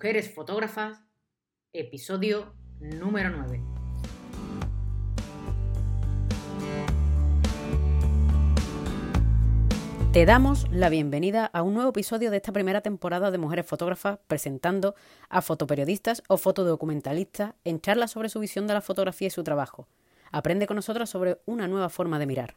Mujeres Fotógrafas, episodio número 9. Te damos la bienvenida a un nuevo episodio de esta primera temporada de Mujeres Fotógrafas presentando a fotoperiodistas o fotodocumentalistas en charlas sobre su visión de la fotografía y su trabajo. Aprende con nosotros sobre una nueva forma de mirar.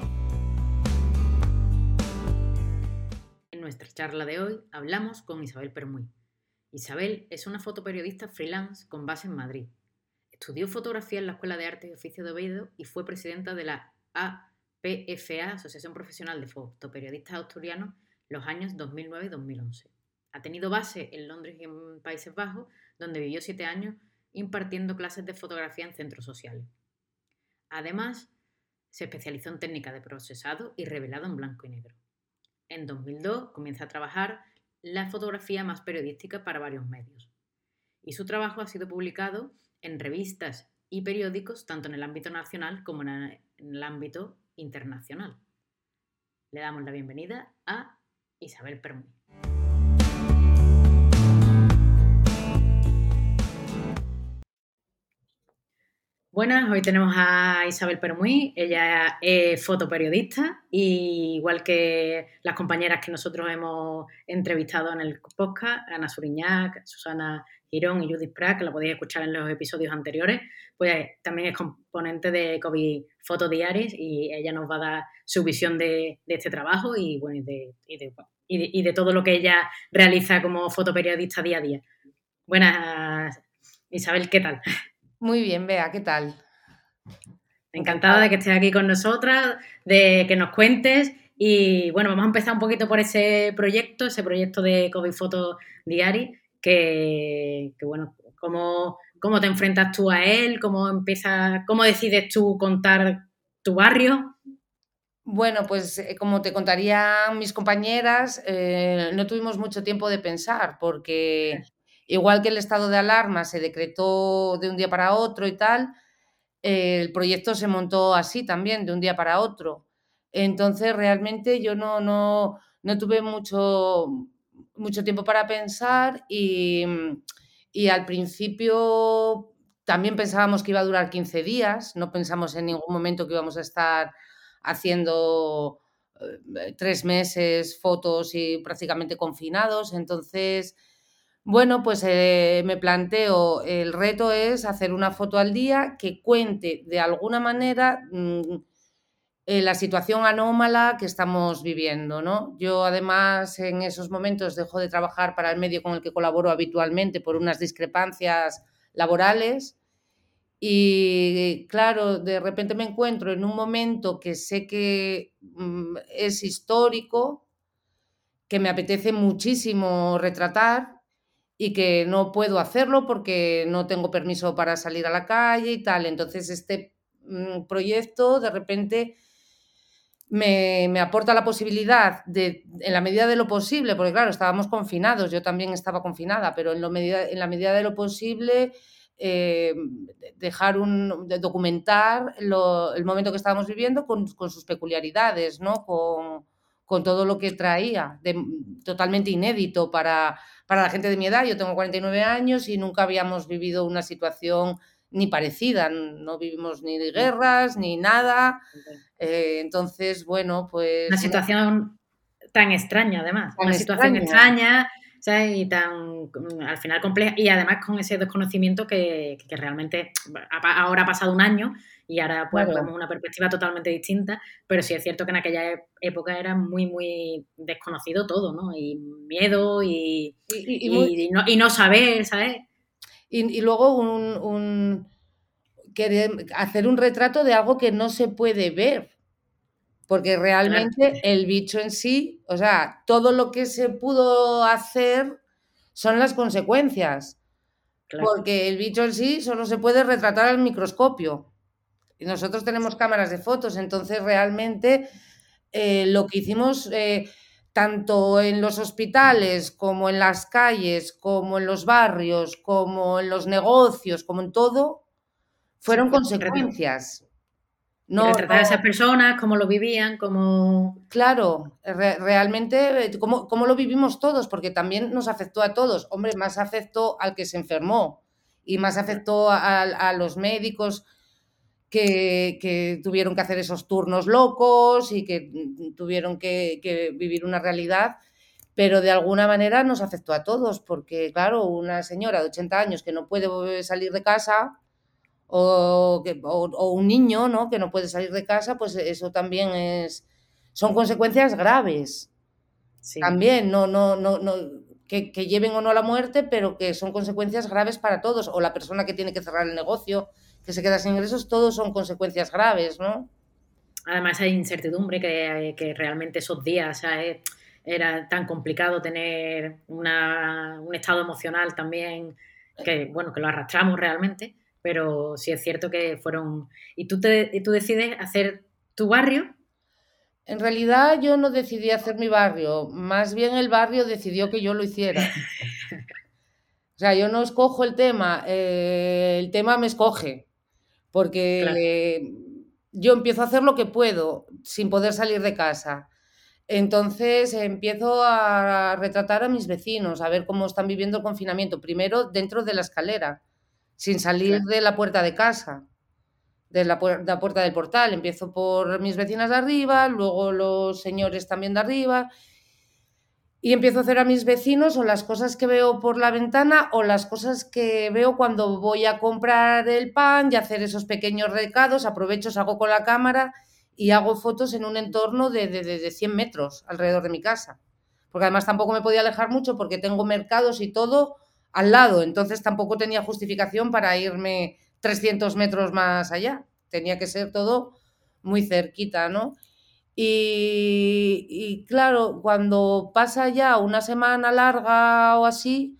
Nuestra charla de hoy hablamos con Isabel Permuy. Isabel es una fotoperiodista freelance con base en Madrid. Estudió fotografía en la Escuela de Artes y Oficios de Oviedo y fue presidenta de la APFA, Asociación Profesional de Fotoperiodistas Asturianos, los años 2009 y 2011. Ha tenido base en Londres y en Países Bajos, donde vivió siete años impartiendo clases de fotografía en centros sociales. Además, se especializó en técnica de procesado y revelado en blanco y negro. En 2002 comienza a trabajar la fotografía más periodística para varios medios. Y su trabajo ha sido publicado en revistas y periódicos tanto en el ámbito nacional como en el ámbito internacional. Le damos la bienvenida a Isabel Permuy. Buenas, hoy tenemos a Isabel Permuy, ella es fotoperiodista y igual que las compañeras que nosotros hemos entrevistado en el podcast, Ana Suriñac, Susana Girón y Judith Pratt, que la podéis escuchar en los episodios anteriores, pues también es componente de COVID Foto Diaries y ella nos va a dar su visión de, este trabajo y, bueno, de, y de todo lo que ella realiza como fotoperiodista día a día. Buenas, Isabel, ¿qué tal? Muy bien, Bea, ¿qué tal? Encantada de que estés aquí con nosotras, de que nos cuentes. Y bueno, vamos a empezar un poquito por ese proyecto, ese proyecto de COVID Foto Diary, que, bueno, ¿cómo, ¿cómo, te enfrentas tú a él? ¿Cómo empiezas, cómo decides tú contar tu barrio? Bueno, pues eh, como te contarían mis compañeras, eh, no tuvimos mucho tiempo de pensar porque Igual que el estado de alarma se decretó de un día para otro y tal, el proyecto se montó así también, de un día para otro. Entonces, realmente yo no, no, no tuve mucho, mucho tiempo para pensar y, y, al principio también pensábamos que iba a durar 15 días, no pensamos en ningún momento que íbamos a estar haciendo eh, tres meses fotos y prácticamente confinados. Entonces, bueno, pues eh, me planteo, el reto es hacer una foto al día que cuente de alguna manera mm, eh, la situación anómala que estamos viviendo, ¿no? Yo además en esos momentos dejo de trabajar para el medio con el que colaboro habitualmente por unas discrepancias laborales y claro, de repente me encuentro en un momento que sé que mm, es histórico, que me apetece muchísimo retratar y que no puedo hacerlo porque no tengo permiso para salir a la calle y tal. Entonces este mm, proyecto de repente me, aporta la posibilidad de, en la medida de lo posible, porque claro, estábamos confinados, yo también estaba confinada, pero en, lo medida, en la medida de lo posible eh, dejar un, documentar el momento que estábamos viviendo con, sus peculiaridades, ¿no? Con, con todo lo que traía, de, totalmente inédito para, para la gente de mi edad. Yo tengo 49 años y nunca habíamos vivido una situación ni parecida, no vivimos ni de guerras ni nada. Eh, entonces, bueno, pues... Una situación tan extraña, además. una situación extraña, y tan al final compleja y además con ese desconocimiento que, que realmente ahora ha pasado un año y ahora pues tenemos una perspectiva totalmente distinta, pero sí es cierto que en aquella época era muy, muy desconocido todo, ¿no? Y miedo y, y, no, saber, ¿sabes? Y, luego un, un hacer un retrato de algo que no se puede ver, porque realmente el bicho en sí, o sea, todo lo que se pudo hacer son las consecuencias. Porque el bicho en sí solo se puede retratar al microscopio. Y nosotros tenemos cámaras de fotos, entonces realmente eh, lo que hicimos, eh, tanto en los hospitales, como en las calles, como en los barrios, como en los negocios, como en todo, fueron consecuencias. No, retratar a esas personas, cómo lo vivían, cómo... Claro, realmente, cómo, cómo, lo vivimos todos, porque también nos afectó a todos. Hombre, más afectó al que se enfermó y más afectó a, a los médicos que, tuvieron que hacer esos turnos locos y que tuvieron que, vivir una realidad, pero de alguna manera nos afectó a todos, porque claro, una señora de 80 años que no puede salir de casa o, un niño ¿no? que no puede salir de casa, pues eso también es, son consecuencias graves. También, no, no, no, no que, que lleven o no a la muerte, pero que son consecuencias graves para todos, o la persona que tiene que cerrar el negocio que se queda sin ingresos, todos son consecuencias graves, ¿no? Además hay incertidumbre que, que realmente esos días era tan complicado tener una, un estado emocional también que, bueno, que lo arrastramos realmente, pero sí es cierto que fueron... ¿Y tú, te, y tú decides hacer tu barrio? En realidad yo no decidí hacer mi barrio, más bien el barrio decidió que yo lo hiciera. o sea, yo no escojo el tema, eh, el tema me escoge porque yo empiezo a hacer lo que puedo sin poder salir de casa. Entonces empiezo a retratar a mis vecinos, a ver cómo están viviendo el confinamiento. Primero dentro de la escalera, sin salir de la puerta de casa, de la, puerta del portal. Empiezo por mis vecinas de arriba, luego los señores también de arriba y empiezo a hacer a mis vecinos o las cosas que veo por la ventana o las cosas que veo cuando voy a comprar el pan y hacer esos pequeños recados, aprovecho, salgo con la cámara y hago fotos en un entorno de, de, de 100 metros alrededor de mi casa. Porque además tampoco me podía alejar mucho porque tengo mercados y todo al lado, entonces tampoco tenía justificación para irme 300 metros más allá. Tenía que ser todo muy cerquita, ¿no? Y, claro, cuando pasa ya una semana larga o así,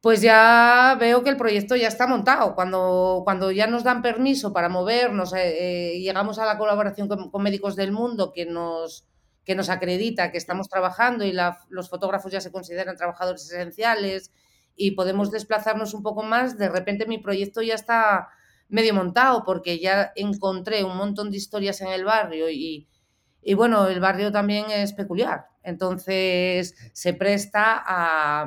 pues ya veo que el proyecto ya está montado. Cuando, cuando ya nos dan permiso para movernos, eh, eh, llegamos a la colaboración con, Médicos del Mundo que nos, que nos acredita que estamos trabajando y los fotógrafos ya se consideran trabajadores esenciales y podemos desplazarnos un poco más, de repente mi proyecto ya está medio montado porque ya encontré un montón de historias en el barrio y, y bueno, el barrio también es peculiar, entonces se presta a...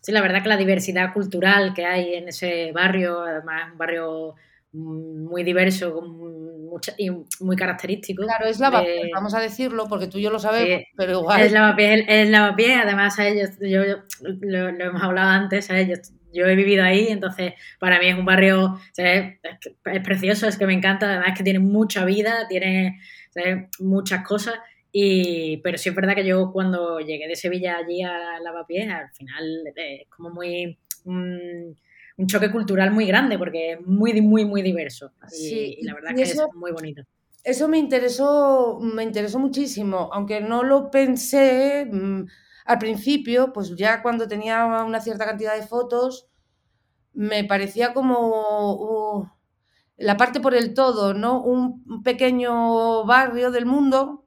Sí, la verdad que la diversidad cultural que hay en ese barrio, además un barrio muy diverso y muy característico. Claro, es lavapiés, vamos a decirlo, porque tú y yo lo sabemos, pero igual. Es lavapiés, es lavapiés además a ellos, yo, lo, hemos hablado antes, a ellos yo he vivido ahí, entonces para mí es un barrio, es, precioso, es que me encanta, además que tiene mucha vida, tiene muchas cosas, y, pero sí es verdad que yo cuando llegué de Sevilla allí a Lavapiés, al final es como muy... un choque cultural muy grande porque es muy, muy, muy diverso. Y, la verdad que es muy bonito. Eso me interesó, me interesó muchísimo, aunque no lo pensé mm, al principio, pues ya cuando tenía una cierta cantidad de fotos, me parecía como uh, la parte por el todo, ¿no? Un pequeño barrio del mundo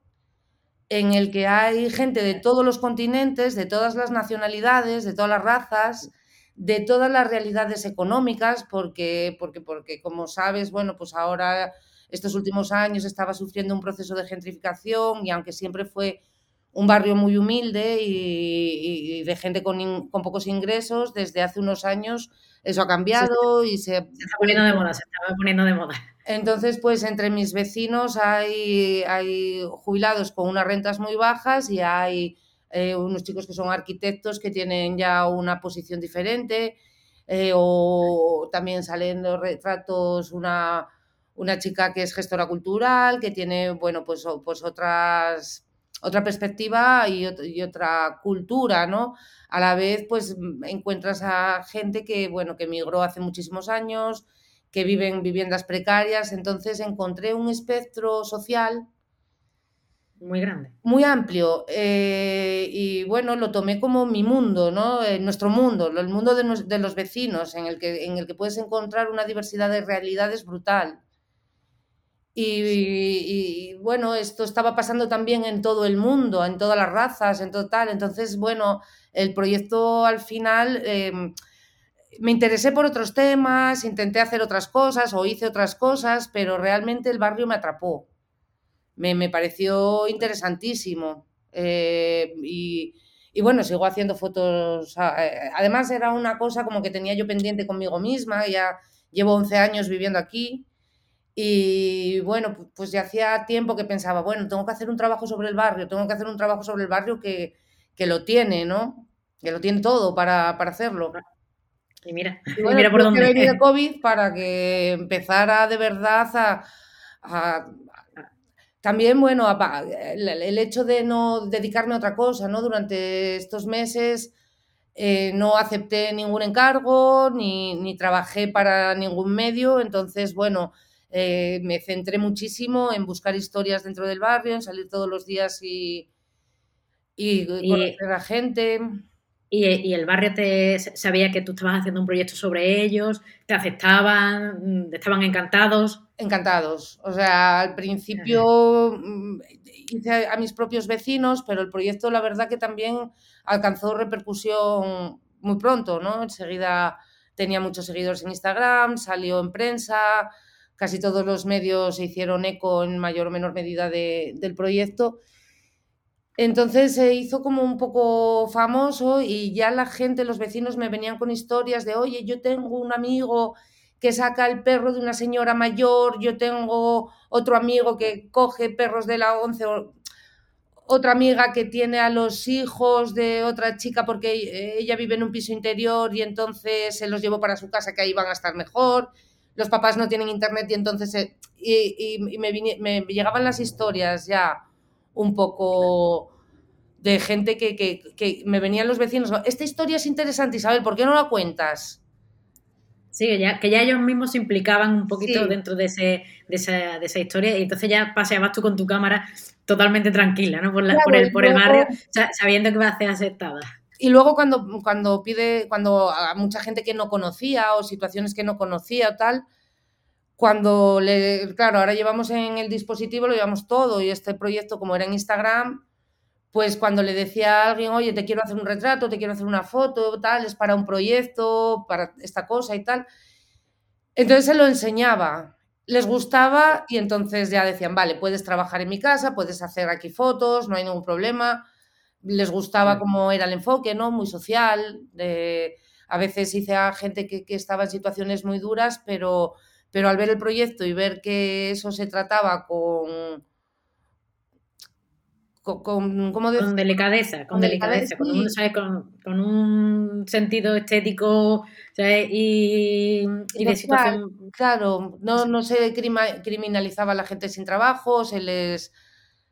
en el que hay gente de todos los continentes, de todas las nacionalidades, de todas las razas, de todas las realidades económicas, porque, porque, porque como sabes, bueno, pues ahora estos últimos años estaba sufriendo un proceso de gentrificación y aunque siempre fue un barrio muy humilde y, de gente con, con, pocos ingresos, desde hace unos años eso ha cambiado y se... Se está poniendo de moda, se está poniendo de moda. Entonces, pues entre mis vecinos hay, hay jubilados con unas rentas muy bajas y hay eh, unos chicos que son arquitectos que tienen ya una posición diferente eh, o también salen los retratos una, una chica que es gestora cultural, que tiene, bueno, pues, pues otras otra perspectiva y, y, otra cultura, ¿no? A la vez, pues encuentras a gente que, bueno, que emigró hace muchísimos años, que viven viviendas precarias, entonces encontré un espectro social muy grande. Muy amplio. Eh, y bueno, lo tomé como mi mundo, ¿no? Eh, nuestro mundo, el mundo de, de, los vecinos, en el, que, en el que puedes encontrar una diversidad de realidades brutal. Y, bueno, esto estaba pasando también en todo el mundo, en todas las razas, en total. Entonces, bueno, el proyecto al final em, me interesé por otros temas, intenté hacer otras cosas o hice otras cosas, pero realmente el barrio me atrapó. Me, me pareció interesantísimo. Eh, y, y, bueno, sigo haciendo fotos. Eh, además, era una cosa como que tenía yo pendiente conmigo misma. Ya llevo 11 años viviendo aquí y bueno, pues ya hacía tiempo que pensaba, bueno, tengo que hacer un trabajo sobre el barrio, tengo que hacer un trabajo sobre el barrio que, que lo tiene, ¿no? Que lo tiene todo para, para hacerlo. Y mira, y mira por dónde. Que COVID para que empezara de verdad a, a, también, bueno, el hecho de no dedicarme a otra cosa, ¿no? Durante estos meses eh, no acepté ningún encargo, ni, ni trabajé para ningún medio, entonces, bueno, eh, me centré muchísimo en buscar historias dentro del barrio, en salir todos los días y, y, conocer a gente. Y, el barrio te sabía que tú estabas haciendo un proyecto sobre ellos, te aceptaban, mm, estaban encantados. Encantados. O sea, al principio mm, hice a mis propios vecinos, pero el proyecto la verdad que también alcanzó repercusión muy pronto, ¿no? Enseguida tenía muchos seguidores en Instagram, salió en prensa, casi todos los medios se hicieron eco en mayor o menor medida del proyecto. Entonces se hizo como un poco famoso y ya la gente, los vecinos me venían con historias de, oye, yo tengo un amigo que saca el perro de una señora mayor, yo tengo otro amigo que coge perros de la once, otra amiga que tiene a los hijos de otra chica porque ella vive en un piso interior y entonces se los llevó para su casa que ahí van a estar mejor los papás no tienen internet y entonces eh, y, me, llegaban las historias ya un poco de gente que, me venían los vecinos. Esta historia es interesante, Isabel, ¿por qué no la cuentas? Sí, que ya, que ya ellos mismos se implicaban un poquito dentro de, ese, de, esa, de esa historia y entonces ya paseabas tú con tu cámara totalmente tranquila, ¿no? Por, por, el, por el barrio, sabiendo que va a ser aceptada. Y luego cuando, cuando pide, cuando a mucha gente que no conocía o situaciones que no conocía o tal, cuando le, claro, ahora llevamos en el dispositivo, lo llevamos todo y este proyecto como era en Instagram, pues cuando le decía a alguien, oye, te quiero hacer un retrato, te quiero hacer una foto, tal, es para un proyecto, para esta cosa y tal. Entonces se lo enseñaba, les gustaba y entonces ya decían, vale, puedes trabajar en mi casa, puedes hacer aquí fotos, no hay ningún problema les gustaba cómo era el enfoque, ¿no? Muy social. a veces hice a gente que, estaba en situaciones muy duras, pero, pero al ver el proyecto y ver que eso se trataba con, con, con, delicadeza, con, delicadeza, con, un, con, un, sentido estético y, de situación. Claro, no, no se criminalizaba a la gente sin trabajo, se les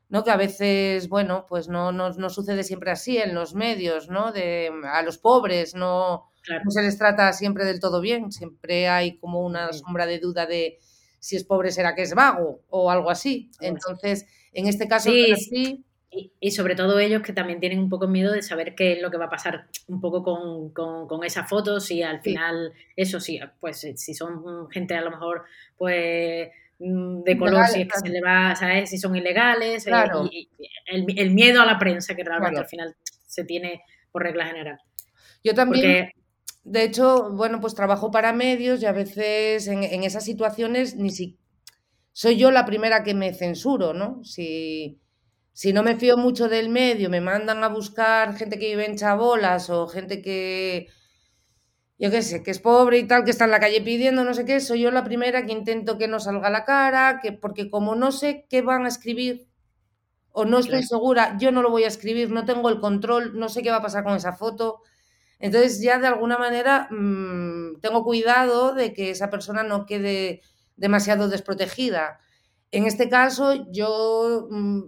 ¿no? Que a veces, bueno, pues no, no, no, sucede siempre así en los medios, ¿no? De, a los pobres no, no, se les trata siempre del todo bien, siempre hay como una sombra de duda de si es pobre será que es vago o algo así. Entonces, en este caso sí, Y, sobre todo ellos que también tienen un poco miedo de saber qué es lo que va a pasar un poco con, con, con esas fotos y al final, eso sí, pues si son gente a lo mejor, pues Mm, de color, si es que se le va, ¿sabes? Si son ilegales, eh, y, el, miedo a la prensa que realmente al final se tiene por regla general. Yo también, de hecho, bueno, pues trabajo para medios y a veces en, esas situaciones ni si soy yo la primera que me censuro, ¿no? Si, si no me fío mucho del medio, me mandan a buscar gente que vive en chabolas o gente que yo qué sé, que es pobre y tal, que está en la calle pidiendo no sé qué, soy yo la primera que intento que no salga la cara, que porque como no sé qué van a escribir o no estoy segura, yo no lo voy a escribir, no tengo el control, no sé qué va a pasar con esa foto. Entonces ya de alguna manera mm, tengo cuidado de que esa persona no quede demasiado desprotegida. En este caso yo mm,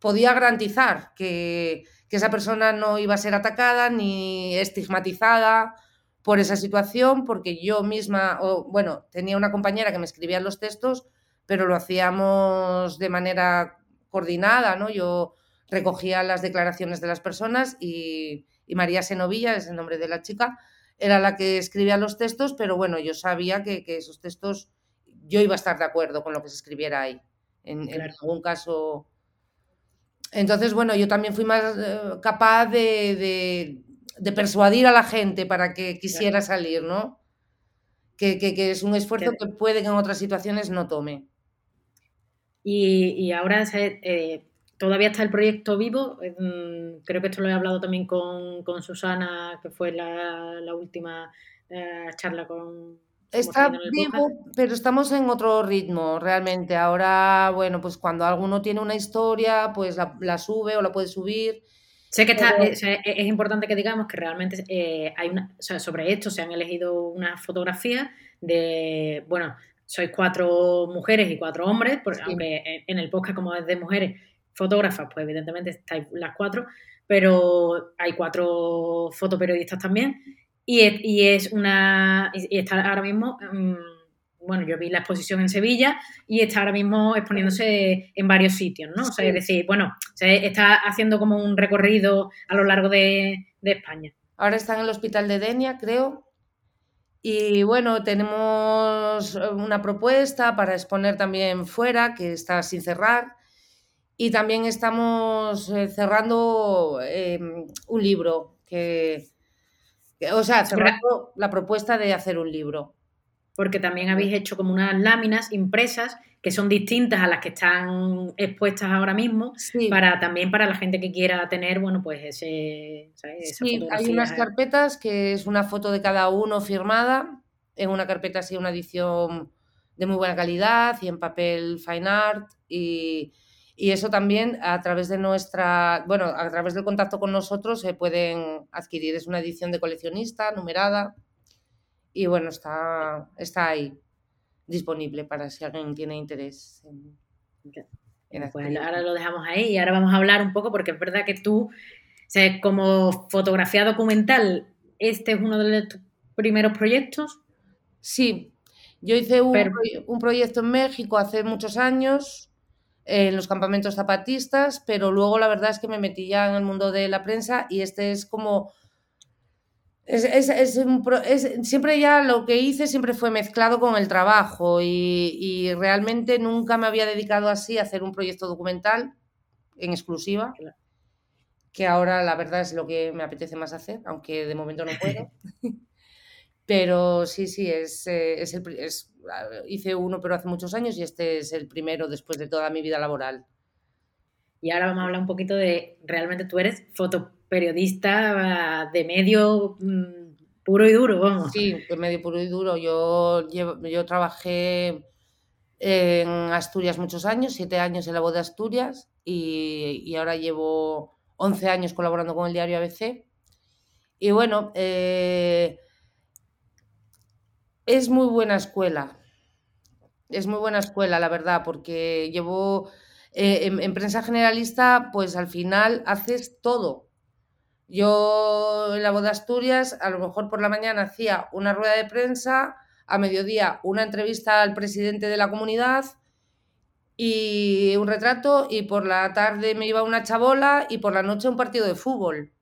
podía garantizar que, que esa persona no iba a ser atacada ni estigmatizada por esa situación, porque yo misma, o, bueno, tenía una compañera que me escribía los textos, pero lo hacíamos de manera coordinada, ¿no? Yo recogía las declaraciones de las personas y, María Senovilla, es el nombre de la chica, era la que escribía los textos, pero bueno, yo sabía que, esos textos, yo iba a estar de acuerdo con lo que se escribiera ahí. En, algún caso. Entonces, bueno, yo también fui más eh, capaz de, persuadir a la gente para que quisiera salir, ¿no? Que, es un esfuerzo que puede que en otras situaciones no tome. Y, ahora eh, todavía está el proyecto vivo. Mm, creo que esto lo he hablado también con, Susana, que fue la, última eh, charla con... Está vivo, pero estamos en otro ritmo, realmente. Ahora, bueno, pues cuando alguno tiene una historia, pues la, sube o la puede subir. Sé que está, es, importante que digamos que realmente eh, hay una, o sea, sobre esto se han elegido una fotografía de, bueno, sois cuatro mujeres y cuatro hombres, porque aunque en el podcast como es de mujeres, fotógrafas, pues evidentemente estáis las cuatro, pero hay cuatro fotoperiodistas también. Y es, y es una. Y está ahora mismo. Mm, bueno, yo vi la exposición en Sevilla y está ahora mismo exponiéndose en varios sitios, ¿no? O sea, es decir, bueno, está haciendo como un recorrido a lo largo de, de España. Ahora está en el hospital de Denia, creo. Y bueno, tenemos una propuesta para exponer también fuera, que está sin cerrar. Y también estamos eh, cerrando em, un libro, que, o sea, cerrando la propuesta de hacer un libro. Porque también habéis hecho como unas láminas impresas que son distintas a las que están expuestas ahora mismo, para también para la gente que quiera tener, bueno, pues ese... sí, hay unas carpetas que es una foto de cada uno firmada, en una carpeta así una edición de muy buena calidad y en papel fine art y y eso también a través de nuestra, bueno, a través del contacto con nosotros se pueden adquirir. Es una edición de coleccionista, numerada. Y bueno, está, está ahí disponible para si alguien tiene interés en, pues ahora lo dejamos ahí y ahora vamos a hablar un poco porque es verdad que tú, como fotografía documental, este es uno de tus primeros proyectos. Sí, yo hice un, un proyecto en México hace muchos años en los campamentos zapatistas, pero luego la verdad es que me metí ya en el mundo de la prensa y este es como... Es, siempre ya lo que hice siempre fue mezclado con el trabajo y, realmente nunca me había dedicado así a hacer un proyecto documental en exclusiva, que ahora la verdad es lo que me apetece más hacer, aunque de momento no puedo. pero sí, sí, es, eh, es, el, es hice uno pero hace muchos años y este es el primero después de toda mi vida laboral. Y ahora vamos a hablar un poquito de, realmente tú eres fotoperiodista de medio mm, puro y duro, vamos. Sí, de medio puro y duro. Yo, yo trabajé en Asturias muchos años, siete años en la voz de Asturias y, ahora llevo 11 años colaborando con el diario ABC. Y bueno, eh, es muy buena escuela. Es muy buena escuela, la verdad, porque llevo eh, en, prensa generalista, pues al final haces todo. Yo en la voz de Asturias, a lo mejor por la mañana hacía una rueda de prensa, a mediodía una entrevista al presidente de la comunidad y un retrato, y por la tarde me iba a una chabola y por la noche un partido de fútbol.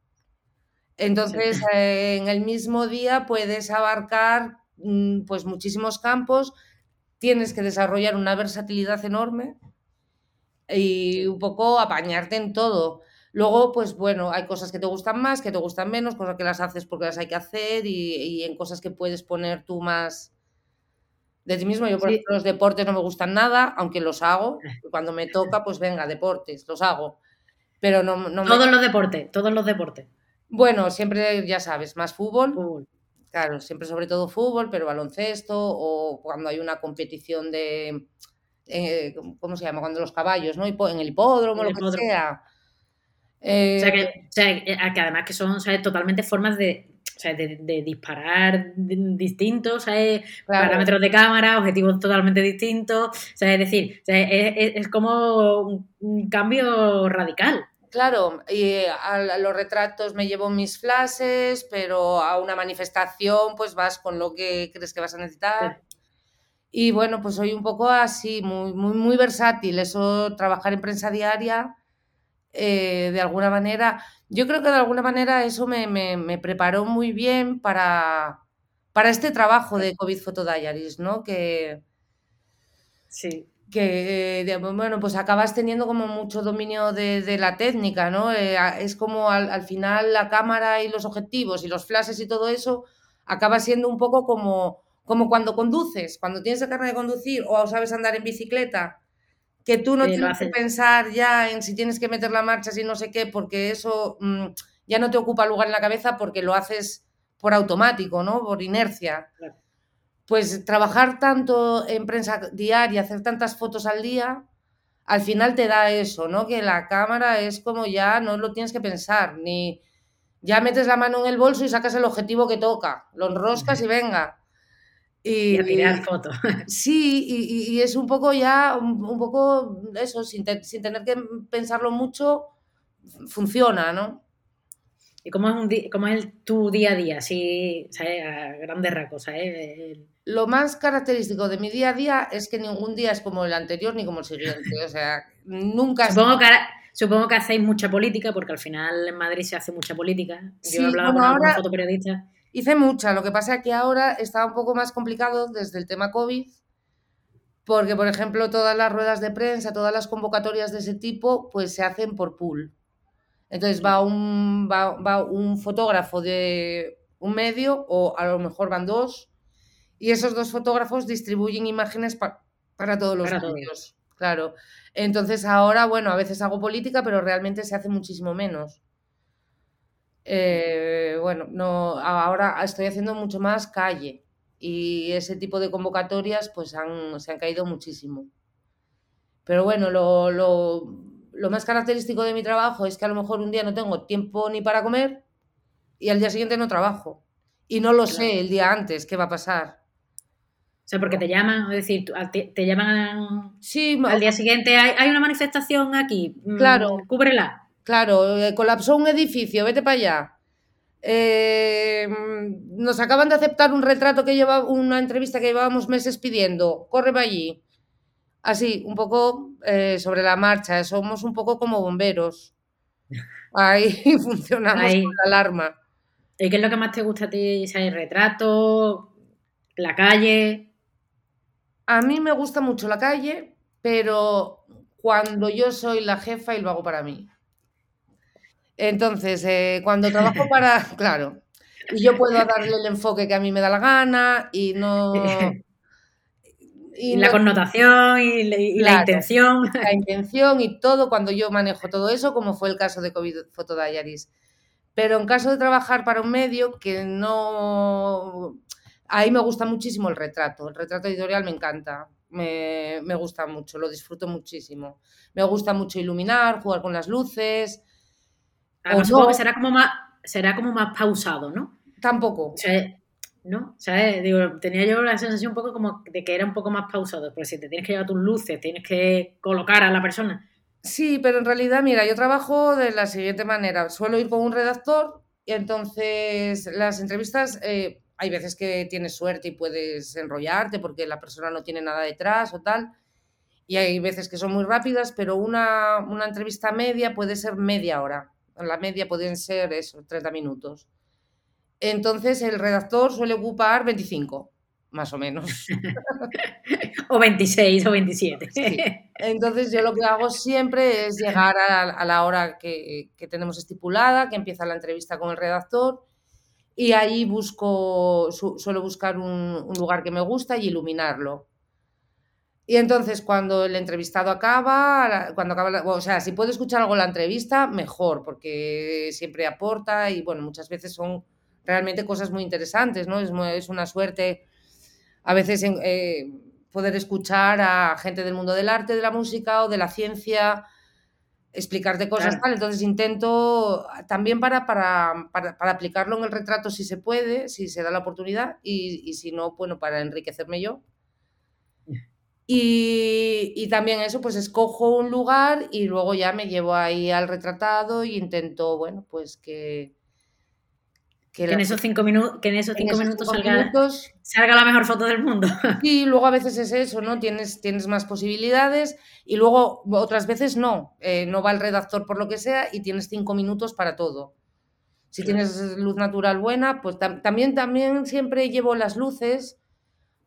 Entonces, eh, en el mismo día puedes abarcar Mm, pues muchísimos campos, tienes que desarrollar una versatilidad enorme y un poco apañarte en todo. Luego, pues bueno, hay cosas que te gustan más, que te gustan menos, cosas que las haces porque las hay que hacer y, en cosas que puedes poner tú más de ti mismo. Yo, por ejemplo, los deportes no me gustan nada, aunque los hago. Cuando me toca, pues venga, deportes, los hago. Pero no, no Todos los deportes, todos los deportes. Bueno, siempre, ya sabes, más fútbol. Claro, siempre sobre todo fútbol, pero baloncesto o cuando hay una competición de, eh, ¿cómo se llama? Cuando los caballos, ¿no? En el hipódromo, lo que sea. O, sea que, eh, o sea, eh, que, además que son totalmente formas de, de, disparar distintos, parámetros de cámara, objetivos totalmente distintos. es decir, es, es, como un cambio radical. Claro, y a los retratos me llevo mis flashes, pero a una manifestación pues vas con lo que crees que vas a necesitar. Y bueno, pues soy un poco así, muy, muy, muy versátil. Eso, trabajar en prensa diaria, eh, de alguna manera, yo creo que de alguna manera eso me, me, me preparó muy bien para, para este trabajo de COVID Photo Diaries, ¿no? Que, Sí. que eh, bueno, pues acabas teniendo como mucho dominio de, de la técnica, ¿no? Eh, es como al, al, final la cámara y los objetivos y los flashes y todo eso acaba siendo un poco como, como cuando conduces, cuando tienes el carnet de conducir o sabes andar en bicicleta, que tú no sí, tienes que pensar ya en si tienes que meter la marcha, si no sé qué, porque eso mmm, ya no te ocupa lugar en la cabeza porque lo haces por automático, ¿no? Por inercia. Claro. Pues trabajar tanto en prensa diaria, hacer tantas fotos al día, al final te da eso, ¿no? Que la cámara es como ya no lo tienes que pensar, ni ya metes la mano en el bolso y sacas el objetivo que toca, lo enroscas y venga. Y, y a tirar fotos. Sí, y, y, es un poco ya, un, un poco eso, sin, te, sin, tener que pensarlo mucho, funciona, ¿no? ¿Y cómo es, un cómo es el, tu día a día? Así, ¿sabes? A grandes rasgos, ¿sabes? Lo más característico de mi día a día es que ningún día es como el anterior ni como el siguiente. O sea, nunca... Supongo que, supongo que hacéis mucha política, porque al final en Madrid se hace mucha política. Yo Sí, he hablado bueno, con ahora- fotoperiodista. Hice mucha, lo que pasa es que ahora está un poco más complicado desde el tema COVID, porque, por ejemplo, todas las ruedas de prensa, todas las convocatorias de ese tipo, pues se hacen por pool. Entonces va un, va, va un fotógrafo de un medio, o a lo mejor van dos, y esos dos fotógrafos distribuyen imágenes pa- para todos los Para todos. medios. Claro. Entonces ahora, bueno, a veces hago política, pero realmente se hace muchísimo menos. Eh, bueno, no, ahora estoy haciendo mucho más calle y ese tipo de convocatorias pues han, se han caído muchísimo. Pero bueno, lo, lo, lo más característico de mi trabajo es que a lo mejor un día no tengo tiempo ni para comer y al día siguiente no trabajo. Y no lo Claro. sé el día antes qué va a pasar. O sea, porque te llaman, es decir, te llaman Sí, al día siguiente, hay, hay una manifestación aquí, mm, Claro. cúbrela. Claro, eh, colapsó un edificio, vete para allá. Eh, mm, nos acaban de aceptar un retrato que lleva una entrevista que llevábamos meses pidiendo. Corre para allí. Así, un poco eh, sobre la marcha. Somos un poco como bomberos. Ahí funcionamos Ahí. con la alarma. ¿Y qué es lo que más te gusta a ti? ¿Sabes? Retrato, la calle. A mí me gusta mucho la calle, pero cuando yo soy la jefa y lo hago para mí. Entonces, eh, cuando trabajo para, claro, y yo puedo darle el enfoque que a mí me da la gana y no... Y Y la no- connotación y, la- intención. la intención y todo cuando yo manejo todo eso, como fue el caso de COVID Photo Diaries. Pero en caso de trabajar para un medio que no... Ahí me gusta muchísimo el retrato. El retrato editorial me encanta. Me, me gusta mucho, lo disfruto muchísimo. Me gusta mucho iluminar, jugar con las luces. Además, supongo no. que será como más, será como más pausado, ¿no? Tampoco. O sea, ¿no? O sea, eh, digo, tenía yo la sensación un poco como de que era un poco más pausado, porque si te tienes que llevar tus luces, tienes que colocar a la persona. Sí, pero en realidad, mira, yo trabajo de la siguiente manera. Suelo ir con un redactor y entonces las entrevistas, eh, hay veces que tienes suerte y puedes enrollarte porque la persona no tiene nada detrás o tal. Y hay veces que son muy rápidas, pero una, una entrevista media puede ser media hora. La media pueden ser eso, 30 minutos. Entonces el redactor suele ocupar 25, más o menos. O 26 o 27. Sí. Entonces yo lo que hago siempre es llegar a, a la hora que, que tenemos estipulada, que empieza la entrevista con el redactor, y ahí busco, su- suelo buscar un, un lugar que me gusta y iluminarlo. Y entonces cuando el entrevistado acaba, cuando acaba, la- o sea, si puedo escuchar algo en la entrevista, mejor, porque siempre aporta y bueno, muchas veces son realmente cosas muy interesantes, ¿no? Es, es una suerte a veces en- eh, poder escuchar a gente del mundo del arte, de la música o de la ciencia, explicarte cosas Claro. tal. Entonces intento también para, para, para, para aplicarlo en el retrato si se puede, si se da la oportunidad, y, y si no, bueno, para enriquecerme yo. Y, y también eso, pues escojo un lugar y luego ya me llevo ahí al retratado y intento, bueno, pues que, Que, en esos cinco, minutos que en esos cinco minutos, salga, minutos salga, la mejor foto del mundo. Y luego a veces es eso, ¿no? Tienes, tienes más posibilidades y luego otras veces no. Eh, no va el redactor por lo que sea y tienes cinco minutos para todo. Si tienes luz natural buena, pues también, también siempre llevo las luces,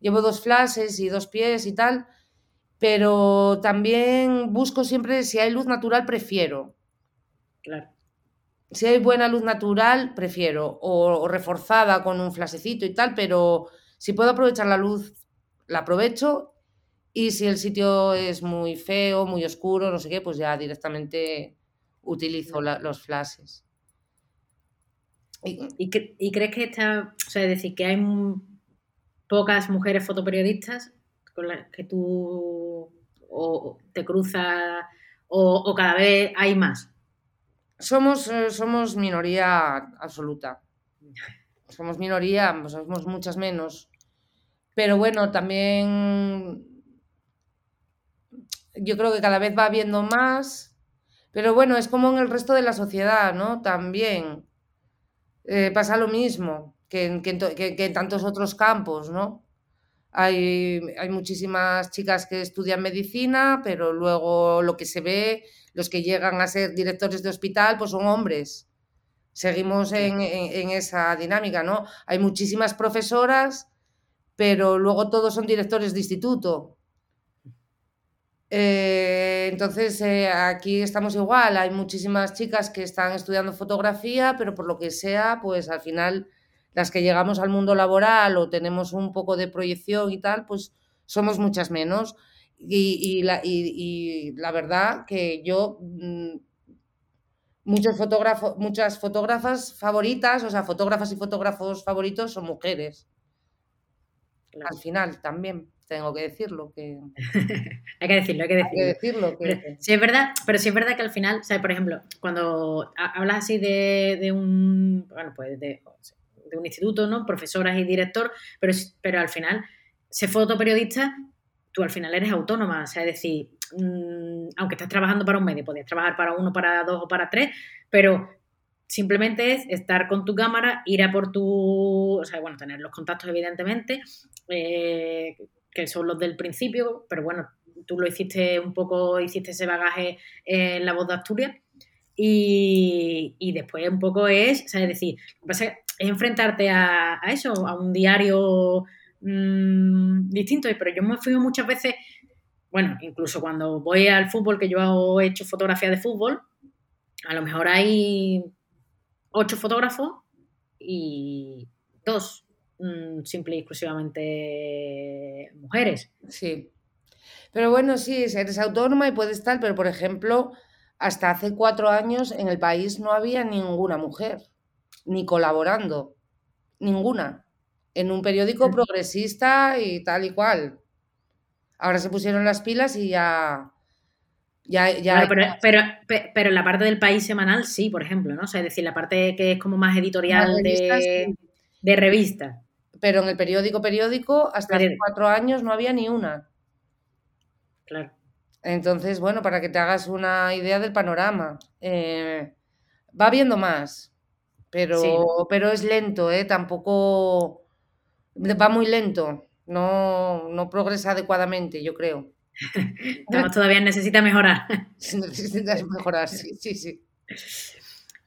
llevo dos flashes y dos pies y tal, pero también busco siempre, si hay luz natural, prefiero. Claro. Si hay buena luz natural, prefiero, o, reforzada con un flasecito y tal, pero si puedo aprovechar la luz, la aprovecho, y si el sitio es muy feo, muy oscuro, no sé qué, pues ya directamente utilizo los flashes. ¿Y, crees que está, o sea, es decir, que hay pocas mujeres fotoperiodistas con las que tú o te cruzas o, cada vez hay más? Somos, eh, somos minoría absoluta. Somos minoría, somos muchas menos. Pero bueno, también yo creo que cada vez va habiendo más. Pero bueno, es como en el resto de la sociedad, ¿no? También eh, pasa lo mismo que en, tantos otros campos, ¿no? Hay, hay, muchísimas chicas que estudian medicina, pero luego lo que se ve, los que llegan a ser directores de hospital, pues son hombres. Seguimos en, esa dinámica, ¿no? Hay muchísimas profesoras, pero luego todos son directores de instituto. Eh, entonces, eh, aquí estamos igual, hay muchísimas chicas que están estudiando fotografía, pero por lo que sea, pues al final las que llegamos al mundo laboral o tenemos un poco de proyección y tal, pues somos muchas menos. Y, la, la, verdad que yo, mm, muchos fotógrafos, muchas fotógrafas favoritas, o sea, fotógrafas y fotógrafos favoritos son mujeres. Al final también tengo que decirlo. Que... hay que decirlo, hay que decirlo. sí, es verdad, pero sí es verdad que al final, o por ejemplo, cuando hablas así de, un, bueno, pues de, un instituto, ¿no? Profesoras y director, pero, pero al final, ser fotoperiodista, tú al final eres autónoma, o sea, es decir, mm, aunque estás trabajando para un medio, podrías trabajar para uno, para dos o para tres, pero simplemente es estar con tu cámara, ir a por tu, o sea, bueno, tener los contactos evidentemente, eh, que son los del principio, pero bueno, tú lo hiciste un poco, hiciste ese bagaje en La Voz de Asturias. Y, después un poco es, es decir, es enfrentarte a, eso, a un diario mm, distinto. Pero yo me fui muchas veces, bueno, incluso cuando voy al fútbol, que yo he hecho fotografía de fútbol, a lo mejor hay ocho fotógrafos y dos Mm, simple y exclusivamente mujeres. Sí. Pero bueno, sí, eres autónoma y puedes estar, pero por ejemplo, hasta hace cuatro años en el país no había ninguna mujer, ni colaborando, ninguna, en un periódico mm. progresista y tal y cual. Ahora se pusieron las pilas y ya... ya, ya pero, pero, pero, en la parte del país semanal sí, por ejemplo, ¿no? O sea, es decir, la parte que es como más editorial de, de revista pero en el periódico periódico hasta hace cuatro años no había ni una. Claro. Entonces, bueno, para que te hagas una idea del panorama. Eh, va viendo más, pero, pero es lento, ¿eh? Tampoco va muy lento. No, no progresa adecuadamente, yo creo. todavía necesita mejorar. necesita mejorar, sí, sí, sí.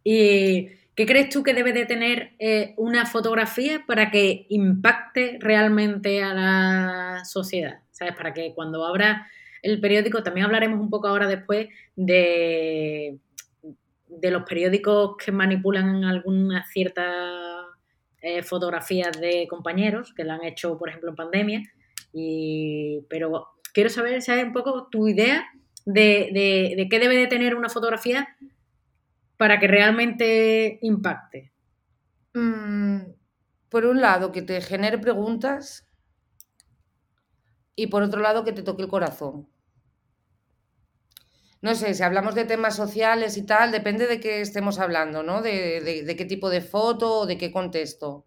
Y ¿Qué crees tú que debe de tener eh, una fotografía para que impacte realmente a la sociedad? ¿Sabes? Para que cuando abra el periódico, también hablaremos un poco ahora después de, de los periódicos que manipulan algunas ciertas eh, fotografías de compañeros que la han hecho, por ejemplo, en pandemia. Y, pero quiero saber, ¿sabes? Un poco tu idea de, de, qué debe de tener una fotografía para que realmente impacte? Mm, por un lado, que te genere preguntas y por otro lado, que te toque el corazón. No sé, si hablamos de temas sociales y tal, depende de qué estemos hablando, ¿no? De, qué tipo de foto o de qué contexto.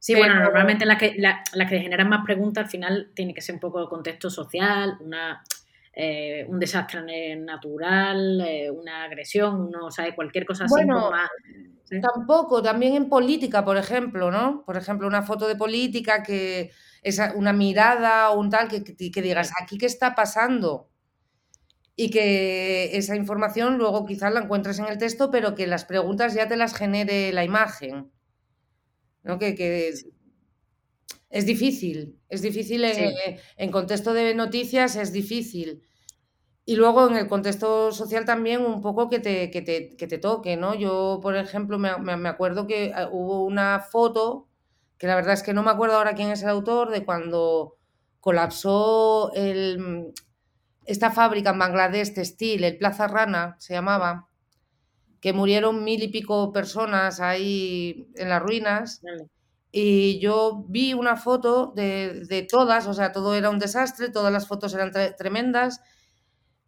Sí, bueno, normalmente las que, las que generan más preguntas al final tiene que ser un poco de contexto social, una eh, un desastre natural, eh, una agresión, uno sabe cualquier cosa así Bueno, más. tampoco, también en política, por ejemplo, ¿no? Por ejemplo, una foto de política que es una mirada o un tal que, que digas, aquí qué está pasando y que esa información luego quizás la encuentres en el texto, pero que las preguntas ya te las genere la imagen. ¿no? Que, es difícil, es difícil en, contexto de noticias, es difícil. Y luego en el contexto social también un poco que te, que te, toque, ¿no? Yo, por ejemplo, me, me, acuerdo que ah, hubo una foto, que la verdad es que no me acuerdo ahora quién es el autor, de cuando colapsó el, esta fábrica en Bangladesh textil, el Plaza Rana se llamaba, que murieron mil y pico personas ahí en las ruinas. Y yo vi una foto de, todas, o sea, todo era un desastre, todas las fotos eran tremendas,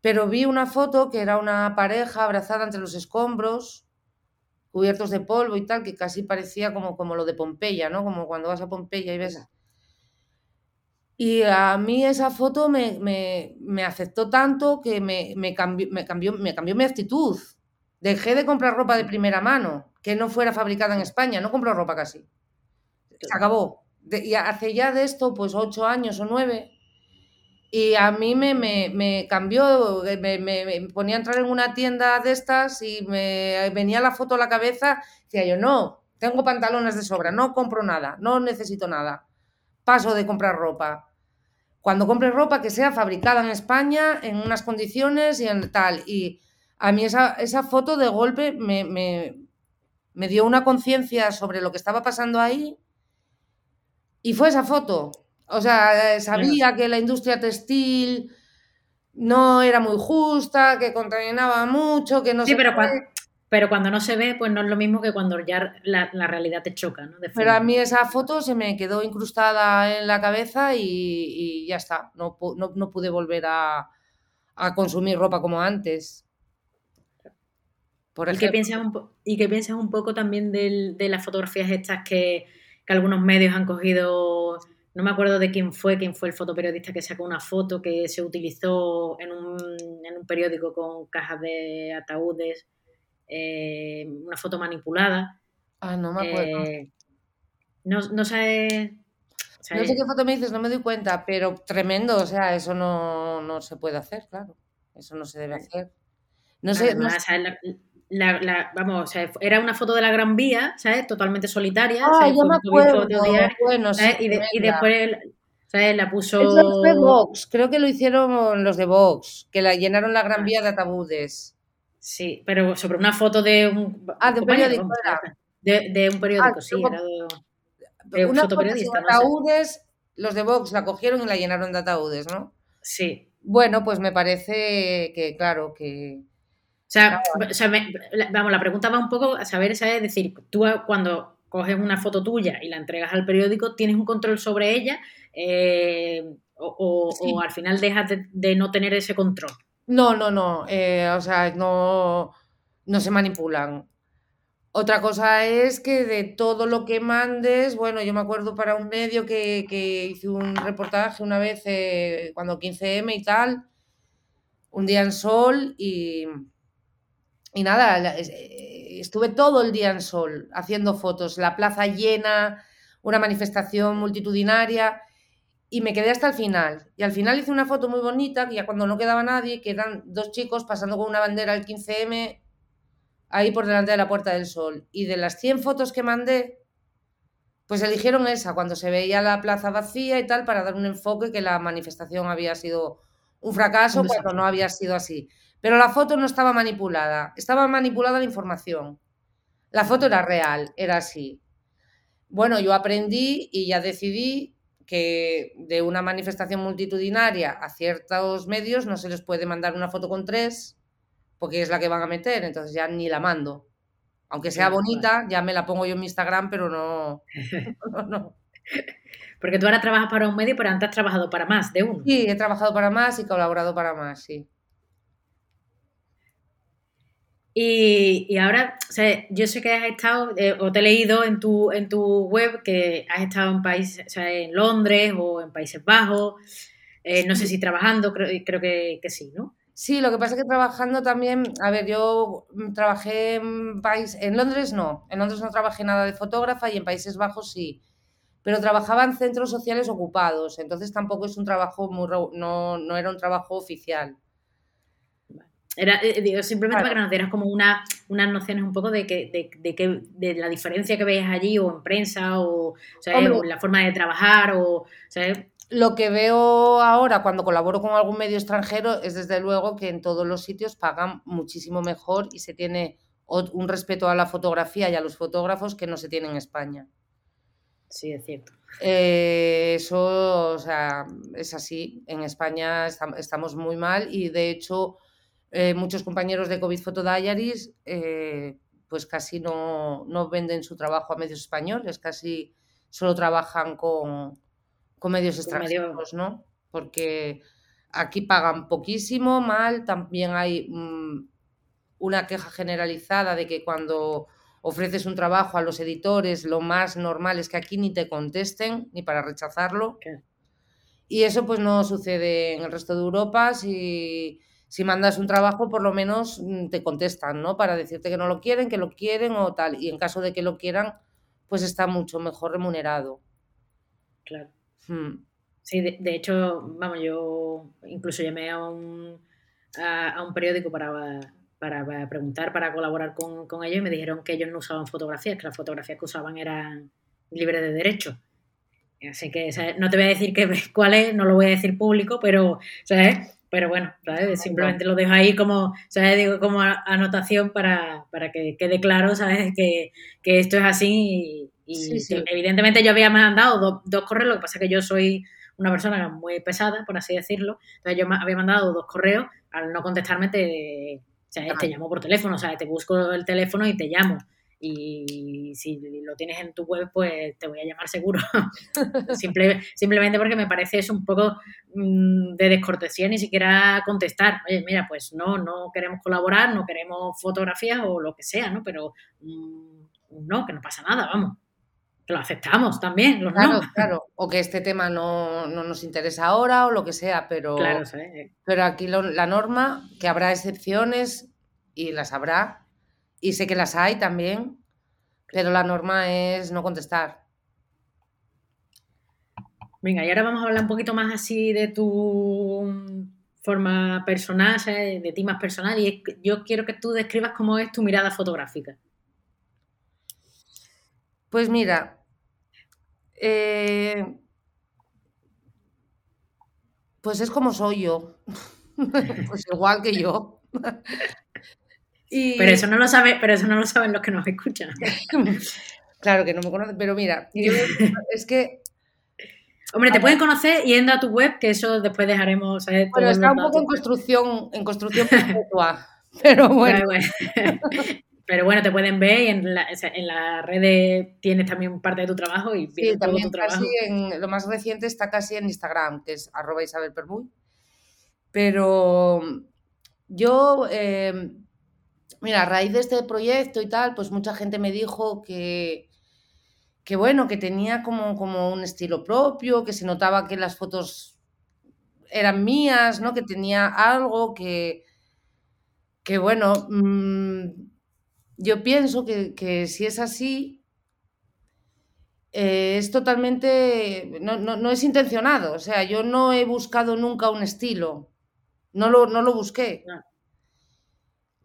pero vi una foto que era una pareja abrazada entre los escombros, cubiertos de polvo y tal, que casi parecía como, como lo de Pompeya, ¿no? Como cuando vas a Pompeya y ves y a mí esa foto me, me, afectó tanto que me, cambió, me, cambió, me cambió mi actitud. Dejé de comprar ropa de primera mano, que no fuera fabricada en España. No compro ropa casi. Se acabó. y hace ya de esto, pues ocho años o nueve. Y a mí me, me cambió, me, ponía a entrar en una tienda de estas y me venía la foto a la cabeza. Decía yo, no, tengo pantalones de sobra, no compro nada, no necesito nada. Paso de comprar ropa cuando compre ropa que sea fabricada en España en unas condiciones y en tal. Y a mí esa, esa foto de golpe me, me, dio una conciencia sobre lo que estaba pasando ahí y fue esa foto. O sea, sabía que la industria textil no era muy justa, que contaminaba mucho, que no sí, pero cuando, pero cuando no se ve, pues no es lo mismo que cuando ya la, realidad te choca, ¿no? pero a mí esa foto se me quedó incrustada en la cabeza y, ya está. No, no, pude volver a, consumir ropa como antes. Por ¿Y, qué piensas un ¿Y qué piensas un poco también de las fotografías estas que, algunos medios han cogido? No me acuerdo de quién fue, quién fue el fotoperiodista que sacó una foto que se utilizó en un, en un periódico con cajas de ataúdes eh, una foto manipulada. Ah, no me acuerdo. Eh, no, no sé... No sé qué foto me dices, no me doy cuenta, pero tremendo, o sea, eso no, se puede hacer, claro. Eso no se debe hacer. No sé. vamos, era una foto de la Gran Vía, ¿sabes? Totalmente solitaria. Ah, me acuerdo. Bueno, y, después, ¿sabes? La puso. Eso Vox, creo que lo hicieron los de Vox, que la llenaron la Gran ah. Vía de ataúdes. Sí, pero sobre una foto de un. Ah, de un periódico. De, un periódico, ah, sí, era de, un fotoperiodista. ataúdes, los de Vox la cogieron y la llenaron de ataúdes, ¿no? Sí. Bueno, pues me parece que, claro, que. O sea, vamos, la pregunta va un poco a saber, ¿sabes? Es decir, tú cuando coges una foto tuya y la entregas al periódico, ¿tienes un control sobre ella? Eh, o, al final dejas de no tener ese control? No, no, no. Eh, o sea, no, no se manipulan. Otra cosa es que de todo lo que mandes, bueno, yo me acuerdo para un medio que, hice un reportaje una vez eh, cuando 15M y tal, un día en sol y, y nada, eh, estuve todo el día en sol haciendo fotos, la plaza llena, una manifestación multitudinaria y me quedé hasta el final. Y al final hice una foto muy bonita, que ya cuando no quedaba nadie, que eran dos chicos pasando con una bandera al 15M ahí por delante de la Puerta del Sol. Y de las 100 fotos que mandé, pues eligieron esa, cuando se veía la plaza vacía y tal, para dar un enfoque que la manifestación había sido un fracaso cuando no había sido así. Pero la foto no estaba manipulada, estaba manipulada la información. La foto era real, era así. Bueno, yo aprendí y ya decidí que de una manifestación multitudinaria a ciertos medios no se les puede mandar una foto con tres porque es la que van a meter, entonces ya ni la mando. Aunque sea bonita, ya me la pongo yo en mi Instagram, pero no, no, Porque tú ahora trabajas para un medio, pero antes has trabajado para más de uno. Sí, he trabajado para más y colaborado para más, sí. Y, ahora, o yo sé que has estado, eh, o te he leído en tu, en tu web que has estado en países, o sea, en Londres o en Países Bajos. Eh, no sé si trabajando, creo, creo que, que, sí, ¿no? Sí, lo que pasa es que trabajando también, a ver, yo trabajé en, país, en Londres no, en Londres no trabajé nada de fotógrafa y en Países Bajos sí, pero trabajaba en centros sociales ocupados, entonces tampoco es un trabajo muy, no, no era un trabajo oficial. Era, eh, digo, simplemente para que nos dieras como una, unas nociones un poco de, que, de, de, que, de la diferencia que veis allí o en prensa o, o la forma de trabajar o, Lo que veo ahora cuando colaboro con algún medio extranjero es desde luego que en todos los sitios pagan muchísimo mejor y se tiene un respeto a la fotografía y a los fotógrafos que no se tiene en España. Sí, es cierto. Eh, eso, o sea, es así. En España estamos muy mal y de hecho eh, muchos compañeros de COVID Photo Diaries eh, pues casi no, no, venden su trabajo a medios españoles, casi solo trabajan con, con medios extranjeros, ¿no? Porque aquí pagan poquísimo, mal, también hay mm, una queja generalizada de que cuando ofreces un trabajo a los editores, lo más normal es que aquí ni te contesten, ni para rechazarlo. Y eso pues no sucede en el resto de Europa. Si, si mandas un trabajo, por lo menos mm, te contestan, ¿no? Para decirte que no lo quieren, que lo quieren o tal. Y en caso de que lo quieran, pues está mucho mejor remunerado. Claro. Hmm. Sí, de, hecho, vamos, yo incluso llamé a un, a, un periódico para, para, preguntar, para colaborar con, con, ellos y me dijeron que ellos no usaban fotografías, que las fotografías que usaban eran libres de derecho. Así que, no te voy a decir que, cuál es, no lo voy a decir público, pero, ¿sabes? Pero bueno, ¿sabes? simplemente lo dejo ahí como, ¿sabes? Digo, como anotación para, para que quede claro, ¿sabes? Que, que esto es así y, evidentemente yo había mandado dos, correos, lo que pasa es que yo soy una persona muy pesada, por así decirlo, entonces yo había mandado dos correos, al no contestarme te, o sea, te llamo por teléfono, o sea, te busco el teléfono y te llamo y si lo tienes en tu web, pues te voy a llamar seguro. Simple, simplemente porque me parece es un poco mm, de descortesía ni siquiera contestar. Oye, mira, pues no, no queremos colaborar, no queremos fotografías o lo que sea, ¿no? Pero mm, no, que no pasa nada, vamos. Que lo aceptamos también, los claro, Claro, o que este tema no, nos interesa ahora o lo que sea, pero, claro, pero aquí la norma, que habrá excepciones y las habrá, y sé que las hay también, pero la norma es no contestar. Venga, y ahora vamos a hablar un poquito más así de tu forma personal, de ti más personal, y yo quiero que tú describas cómo es tu mirada fotográfica. Pues mira, eh, pues es como soy yo, pues igual que yo. Pero eso no lo sabe, pero eso no lo saben los que nos escuchan. claro que no me conocen, pero mira, es que Hombre, te pueden conocer yendo a tu web, que eso después dejaremos. Bueno, está un poco en construcción, en construcción pero bueno. Pero bueno, te pueden ver y en la, en la red tienes también parte de tu trabajo y sí, también tu trabajo. en, lo más reciente está casi en Instagram, que es arroba Isabel Pero yo eh, Mira, a raíz de este proyecto y tal, pues mucha gente me dijo que, que bueno, que tenía como, como un estilo propio, que se notaba que las fotos eran mías, ¿no? Que tenía algo que, que bueno, mm, yo pienso que, si es así, eh, es totalmente, no, no, es intencionado, o sea, yo no he buscado nunca un estilo, no lo, no lo busqué.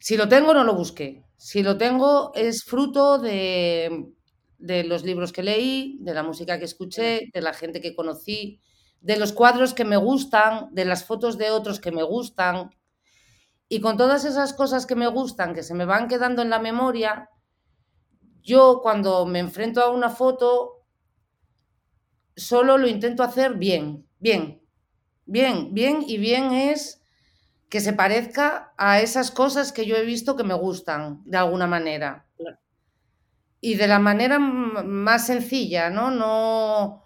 Si lo tengo, no lo busqué. Si lo tengo, es fruto de, los libros que leí, de la música que escuché, de la gente que conocí, de los cuadros que me gustan, de las fotos de otros que me gustan. Y con todas esas cosas que me gustan, que se me van quedando en la memoria, yo cuando me enfrento a una foto, solo lo intento hacer bien, bien, bien, bien, y bien es que se parezca a esas cosas que yo he visto que me gustan de alguna manera. Y de la manera más sencilla, ¿no? No,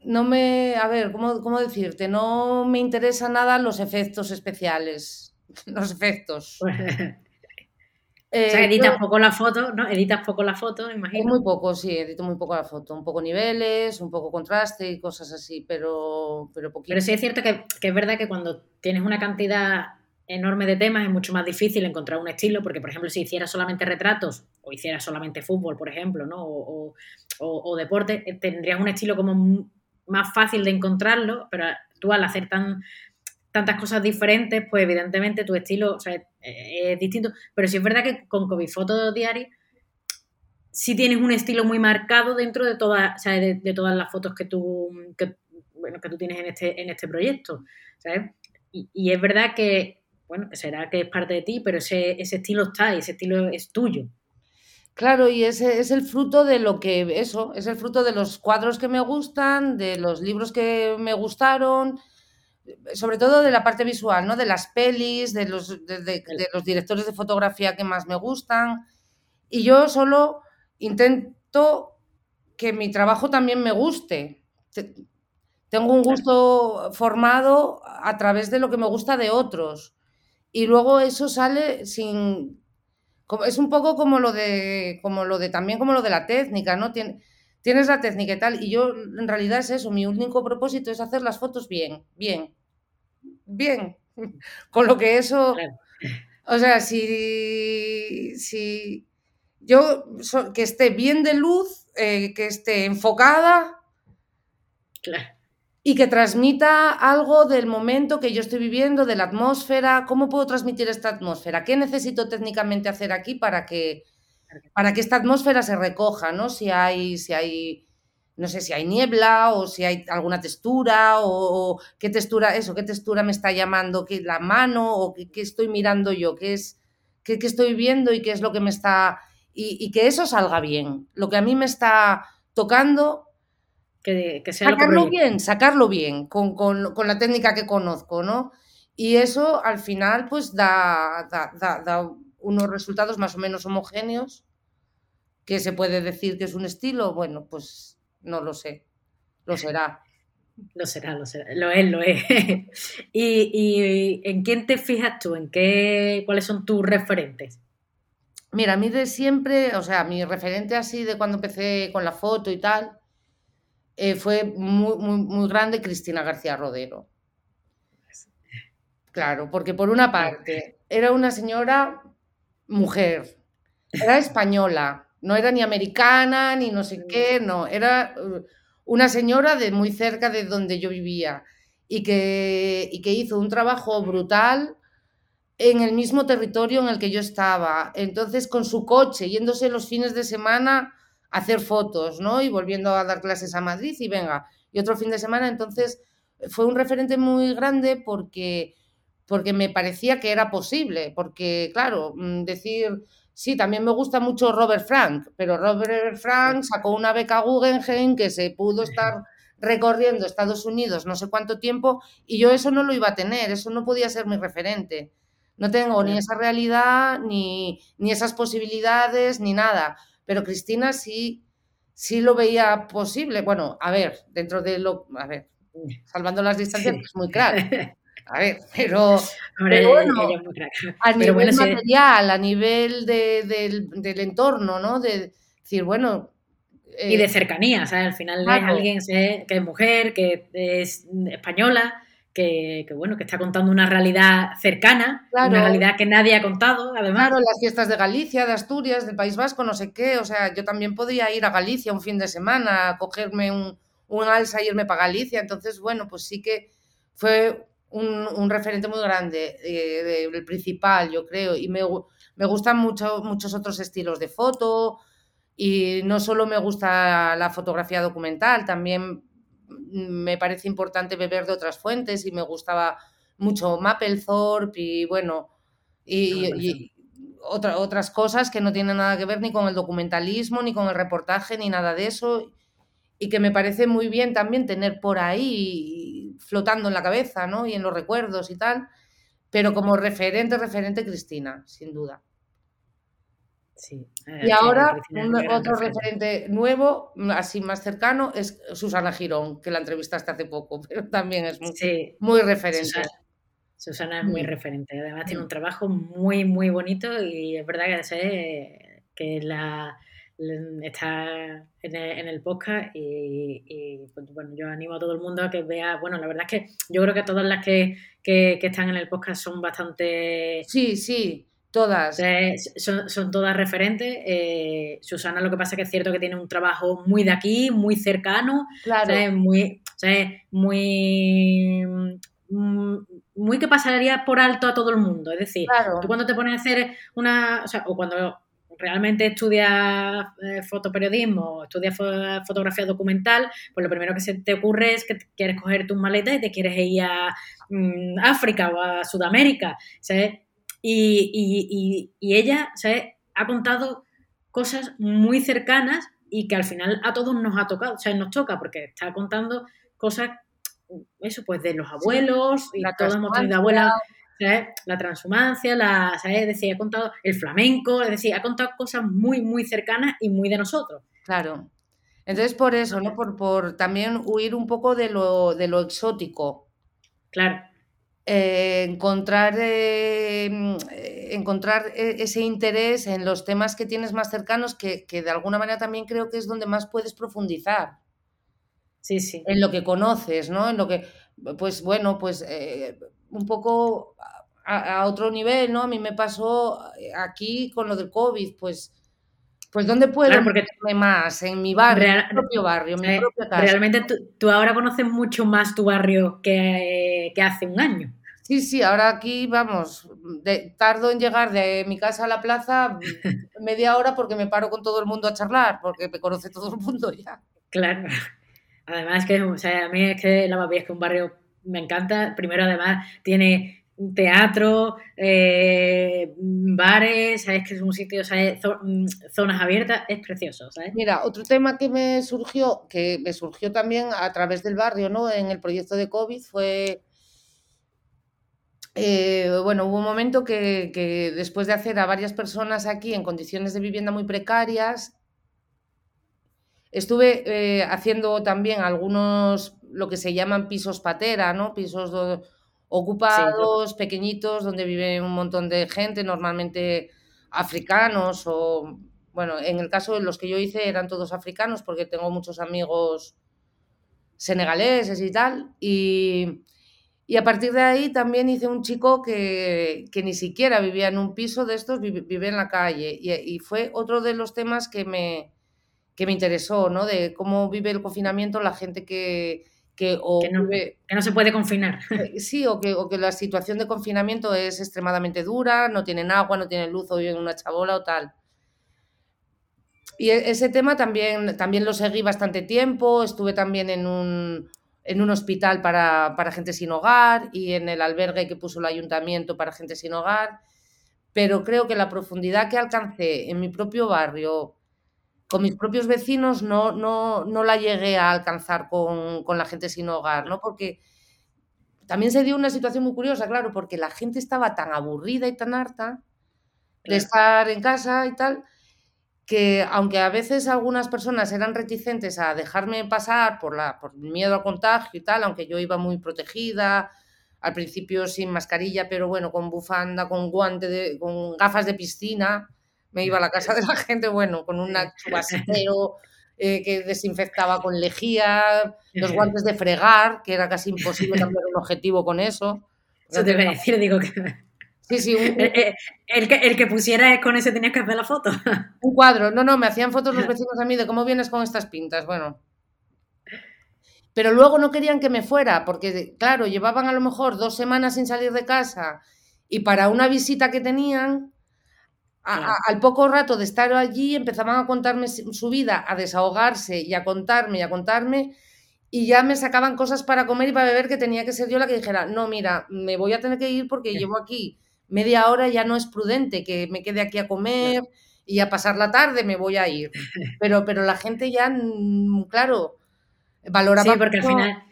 no me, a ver, ¿cómo, ¿cómo, decirte? No me interesa nada los efectos especiales, los efectos. O sea, editas poco la foto, ¿no? Editas poco la foto, imagino. Muy poco, sí, edito muy poco la foto. Un poco niveles, un poco contraste y cosas así, pero, pero poquito. Pero sí es cierto que, es verdad que cuando tienes una cantidad enorme de temas es mucho más difícil encontrar un estilo, porque, por ejemplo, si hicieras solamente retratos o hicieras solamente fútbol, por ejemplo, ¿no? O, o deporte, eh, tendrías un estilo como más fácil de encontrarlo, pero tú al hacer tan tantas cosas diferentes, pues evidentemente tu estilo es, distinto. Pero sí es verdad que con COVID Foto Diario sí tienes un estilo muy marcado dentro de todas, de, todas las fotos que tú, bueno, que tú tienes en este, en este proyecto. Y, es verdad que, bueno, será que es parte de ti, pero ese, ese estilo está y ese estilo es tuyo. Claro, y ese es el fruto de lo que, eso, es el fruto de los cuadros que me gustan, de los libros que me gustaron, sobre todo de la parte visual, ¿no? De las pelis, de los, de, los directores de fotografía que más me gustan. Y yo solo intento que mi trabajo también me guste. Tengo un gusto formado a través de lo que me gusta de otros. Y luego eso sale sin. Es un poco como lo de. como lo de también como lo de la técnica, ¿no? Tienes la técnica y tal. Y yo, en realidad, es eso. Mi único propósito es hacer las fotos bien, bien, bien. Con lo que eso. O sea, si, si yo que esté bien de luz, eh, que esté enfocada. Y que transmita algo del momento que yo estoy viviendo, de la atmósfera. ¿Cómo puedo transmitir esta atmósfera? ¿Qué necesito técnicamente hacer aquí para que, para que esta atmósfera se recoja, ¿no? Si hay, si hay, no sé si hay niebla o si hay alguna textura o, qué textura, eso, qué textura me está llamando, qué la mano o qué, estoy mirando yo, qué es, qué, estoy viendo y qué es lo que me está, y, que eso salga bien. Lo que a mí me está tocando, que, sea sacarlo bien, sacarlo bien, con, con, la técnica que conozco, ¿no? Y eso al final pues da, da unos resultados más o menos homogéneos, que se puede decir que es un estilo, bueno, pues no lo sé, lo será. Lo será, lo será, lo es, lo es. ¿Y, en quién te fijas tú? ¿En qué, cuáles son tus referentes? Mira, a mí de siempre, o sea, mi referente así de cuando empecé con la foto y tal, eh, fue muy, muy, muy grande Cristina García Rodero. Claro, porque por una parte era una señora mujer, era española, no era ni americana ni no sé qué, no, era uh, una señora de muy cerca de donde yo vivía y que, y que hizo un trabajo brutal en el mismo territorio en el que yo estaba. Entonces, con su coche, yéndose los fines de semana a hacer fotos, ¿no? Y volviendo a dar clases a Madrid y venga, y otro fin de semana. Entonces, fue un referente muy grande porque porque me parecía que era posible, porque claro, mm, decir, sí, también me gusta mucho Robert Frank, pero Robert Frank sacó una beca Guggenheim que se pudo estar recorriendo Estados Unidos no sé cuánto tiempo y yo eso no lo iba a tener, eso no podía ser mi referente. No tengo ni esa realidad, ni, ni esas posibilidades, ni nada. Pero Cristina sí, sí lo veía posible. Bueno, a ver, dentro de lo, a ver, salvando las distancias, es muy claro. A ver, pero, bueno, a nivel material, a nivel del, entorno, ¿no? De decir, bueno... y de eh, cercanía, ¿sabes? Al final es alguien que es mujer, que es española, que, bueno, que está contando una realidad cercana, una realidad que nadie ha contado, además. Claro, las fiestas de Galicia, de Asturias, del País Vasco, no sé qué, o sea, yo también podía ir a Galicia un fin de semana, cogerme un, un alza y irme para Galicia, entonces, bueno, pues sí que fue un, referente muy grande, eh, el principal, yo creo, y me, me gustan mucho, muchos otros estilos de foto, y no solo me gusta la fotografía documental, también me parece importante beber de otras fuentes y me gustaba mucho Mapplethorpe y bueno, y, otras cosas que no tienen nada que ver ni con el documentalismo, ni con el reportaje, ni nada de eso, y que me parece muy bien también tener por ahí flotando en la cabeza, ¿no? Y en los recuerdos y tal. Pero como referente, referente Cristina, sin duda. Sí. y ahora otro referente. nuevo, así más cercano, es Susana Girón, que la entrevistaste hace poco, pero también es muy, muy referente. Susana es muy Mm. referente. Además tiene un trabajo muy, muy bonito y es verdad que sé que la- está en el, en el podcast y, y, pues, bueno, yo animo a todo el mundo a que vea, bueno, la verdad es que yo creo que todas las que, que, que están en el podcast son bastante... Sí, sí, todas. Eh, Son, son todas referentes. Eh, Susana lo que pasa es que es cierto que tiene un trabajo muy de aquí, muy cercano, Claro, ¿sabes? Muy, ¿sabes? Muy, mm, muy que pasaría por alto a todo el mundo. Es decir, claro. tú cuando te pones a hacer una, o sea, o cuando realmente estudias eh, fotoperiodismo, estudias fo- fotografía documental, pues lo primero que se te ocurre es que quieres coger tus maletas y te quieres ir a mm, África o a Sudamérica, ¿sabes? Y, y- y- y ella, ¿sabes? Ha contado cosas muy cercanas y que al final a todos nos ha tocado, o sea, nos toca porque está contando cosas, eso pues de los abuelos y la todos hemos tenido abuelas ¿sabes? La transhumancia, la, ¿sabes? Es decir, ha contado el flamenco, es decir, ha contado cosas muy, muy cercanas y muy de nosotros. Claro. Entonces, por eso, ¿no? Por, por también huir un poco de lo, de lo exótico. Claro, Eh, encontrar, eh, mm, eh, encontrar e- ese interés en los temas que tienes más cercanos, que, que de alguna manera también creo que es donde más puedes profundizar. sí, sí. en lo que conoces, ¿no? En lo que, pues bueno, pues eh, un poco a, a otro nivel, ¿no? A mí me pasó eh, aquí con lo del COVID, pues, pues ¿dónde puedo Claro, porque meterme más? En mi barrio, en mi propio barrio, en propia casa. realmente tú, tú ahora conoces mucho más tu barrio que, que hace un año. Sí, sí, ahora aquí, vamos, de- tardo en llegar de mi casa a la plaza media hora porque me paro con todo el mundo a charlar, porque me conoce todo el mundo ya. Claro. Además que, o sea, a mí es que la es que un barrio me encanta. Primero, además, tiene teatro, eh, bares, sabes que es un sitio, ¿sabes? Mm, zonas abiertas, es precioso, ¿sabes? Mira, otro tema que me surgió, que me surgió también a través del barrio, ¿no? En el proyecto de COVID fue, eh, bueno, hubo un momento que, que después de hacer a varias personas aquí en condiciones de vivienda muy precarias, estuve eh, haciendo también algunos, lo que se llaman pisos patera, ¿no? Pisos do- ocupados, pequeñitos, donde vive un montón de gente, normalmente africanos o, bueno, en el caso de los que yo hice eran todos africanos porque tengo muchos amigos senegaleses y tal. Y, y a partir de ahí también hice un chico que, que ni siquiera vivía en un piso de estos, vive, vive en la calle. Y, y fue otro de los temas que me, que me interesó, ¿no? De cómo vive el confinamiento la gente que, que o Que no, vive- que no se puede confinar. eh, Sí, o que, o que la situación de confinamiento es extremadamente dura, no tienen agua, no tienen luz o viven en una chabola o tal. Y e- ese tema también, también lo seguí bastante tiempo, estuve también en un, en un hospital para, para gente sin hogar y en el albergue que puso el ayuntamiento para gente sin hogar, pero creo que la profundidad que alcancé en mi propio barrio, con mis propios vecinos, no, no, no la llegué a alcanzar con, con la gente sin hogar, ¿no? Porque también se dio una situación muy curiosa, claro, porque la gente estaba tan aburrida y tan harta de estar en casa y tal, que aunque a veces algunas personas eran reticentes a dejarme pasar por, la, por miedo al contagio y tal, aunque yo iba muy protegida, al principio sin mascarilla, pero bueno, con bufanda, con guante, de, con gafas de piscina, me iba a la casa de la gente, bueno, con un chubasquero eh, que desinfectaba con lejía, los guantes de fregar, que era casi imposible cambiar un objetivo con eso. Eso te iba a decir, digo que Sí, sí, un, el, el- el que, el que pusiera con ese tenías que hacer la foto. un cuadro. No, no, me hacían fotos los vecinos a mí de cómo vienes con estas pintas. Bueno. Pero luego no querían que me fuera, porque, claro, llevaban a lo mejor dos semanas sin salir de casa y para una visita que tenían, a- a- al poco rato de estar allí empezaban a contarme su vida, a desahogarse y a contarme y a contarme, y ya me sacaban cosas para comer y para beber que tenía que ser yo la que dijera, no, mira, me voy a tener que ir porque llevo aquí media hora, ya no es prudente que me quede aquí a comer y a pasar la tarde me voy a ir. Pero, pero la gente ya, mm, claro, valoraba Sí, porque al final,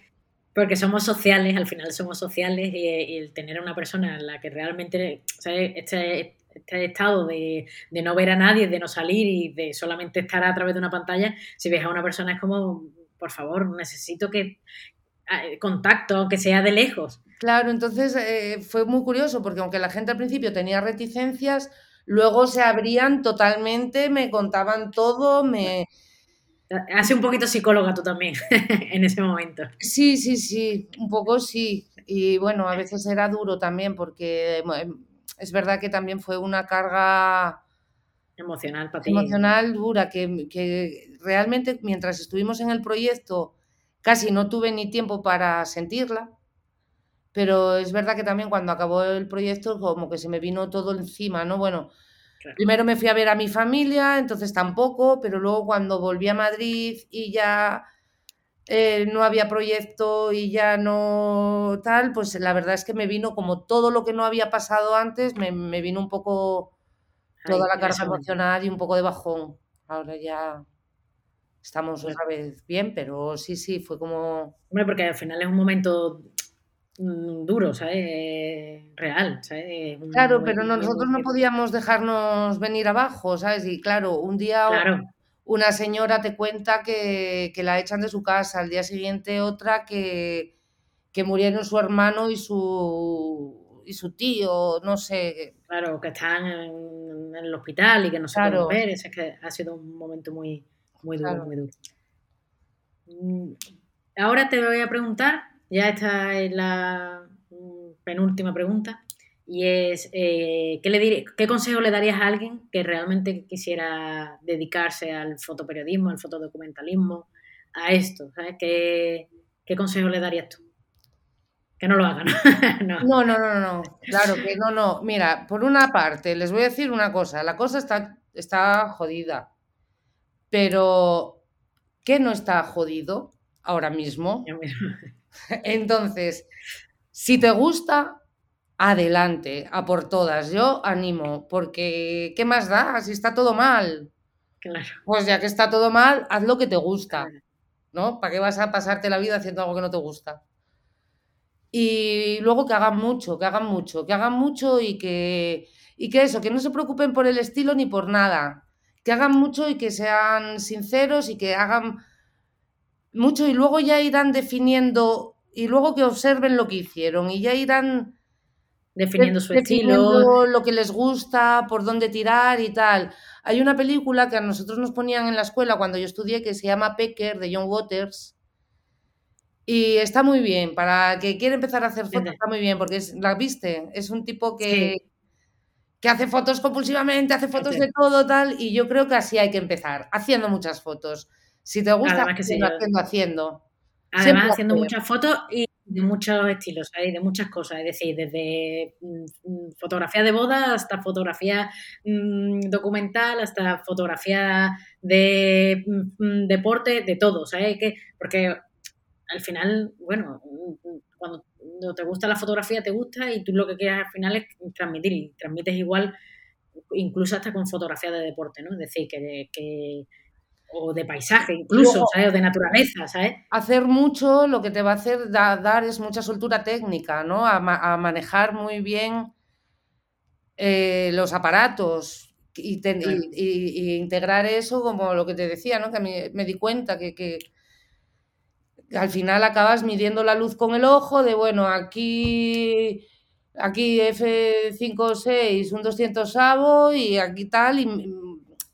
porque somos sociales, al final somos sociales y, y el tener a una persona en la que realmente. Este, este estado de, de no ver a nadie, de no salir y de solamente estar a través de una pantalla, si ves a una persona es como, por favor, necesito que ah, contacto, aunque sea de lejos. Claro, entonces eh, fue muy curioso porque aunque la gente al principio tenía reticencias, luego se abrían totalmente, me contaban todo, me... Hace un poquito psicóloga tú también en ese momento. Sí, sí, sí, un poco sí. Y bueno, a veces era duro también porque es verdad que también fue una carga emocional para ti. Emocional dura, que, que realmente mientras estuvimos en el proyecto casi no tuve ni tiempo para sentirla. Pero es verdad que también cuando acabó el proyecto como que se me vino todo encima, ¿no? Bueno, Primero me fui a ver a mi familia, entonces tampoco, pero luego cuando volví a Madrid y ya eh, no había proyecto y ya no tal, pues la verdad es que me vino como todo lo que no había pasado antes, me, vino un poco toda la carga emocional y un poco de bajón. Ahora ya estamos otra vez bien, pero sí, sí, fue como... Hombre, porque al final es un momento Mm, duro, ¿sabes? Real, ¿sabes? Claro, pero nosotros no podíamos dejarnos venir abajo, ¿sabes? Y claro, un día una señora te cuenta que, la echan de su casa, al día siguiente otra que, que murieron su hermano y su, y su tío, no sé. Claro, que están en, el hospital y que no se pueden ver, es que ha sido un momento muy, muy duro, muy duro. Mm, ahora te voy a preguntar ya esta es la mm, penúltima pregunta y es, eh, ¿qué, le ¿qué consejo le darías a alguien que realmente quisiera dedicarse al fotoperiodismo, al fotodocumentalismo, a esto? ¿sabes? ¿Qué, consejo le darías tú? Que no lo hagan. no. no, no, no, no. Claro que no, no. Mira, por una parte, les voy a decir una cosa. La cosa está, está jodida. Pero, ¿qué no está jodido ahora mismo? Entonces, si te gusta, adelante, a por todas. Yo animo, porque ¿qué más da si está todo mal? Pues ya que está todo mal, haz lo que te gusta, ¿no? ¿Para qué vas a pasarte la vida haciendo algo que no te gusta? Y luego que hagan mucho, que hagan mucho, que hagan mucho y que, y que eso, que no se preocupen por el estilo ni por nada. Que hagan mucho y que sean sinceros y que hagan mucho y luego ya irán definiendo y luego que observen lo que hicieron y ya irán definiendo su estilo, lo que les gusta, por dónde tirar y tal. Hay una película que a nosotros nos ponían en la escuela cuando yo estudié que se llama Pecker de John Waters y está muy bien para que quiere empezar a hacer fotos está muy bien porque es, la viste es un tipo que que hace fotos compulsivamente, hace fotos de todo tal y yo creo que así hay que empezar haciendo muchas fotos. Si te gusta, haciendo, haciendo. Además, haciendo muchas fotos y de muchos estilos, de muchas cosas, es decir, desde mm, mm, fotografía de boda hasta fotografía mm, documental, hasta fotografía de deporte, de todo, ¿sabes? Que, porque al final, bueno, cuando te gusta la fotografía, te gusta y tú lo que quieres al final es transmitir y transmites igual, incluso hasta con fotografía de deporte, ¿no? Es decir, que, que o de paisaje incluso, ¿sabes? O de naturaleza, ¿sabes? Hacer mucho lo que te va a hacer dar es mucha soltura técnica, ¿no? A, manejar muy bien eh, los aparatos y, integrar eso como lo que te decía, ¿no? Que me, me di cuenta que, que, al final acabas midiendo la luz con el ojo de, bueno, aquí aquí F56, un 200 avo y aquí tal, y,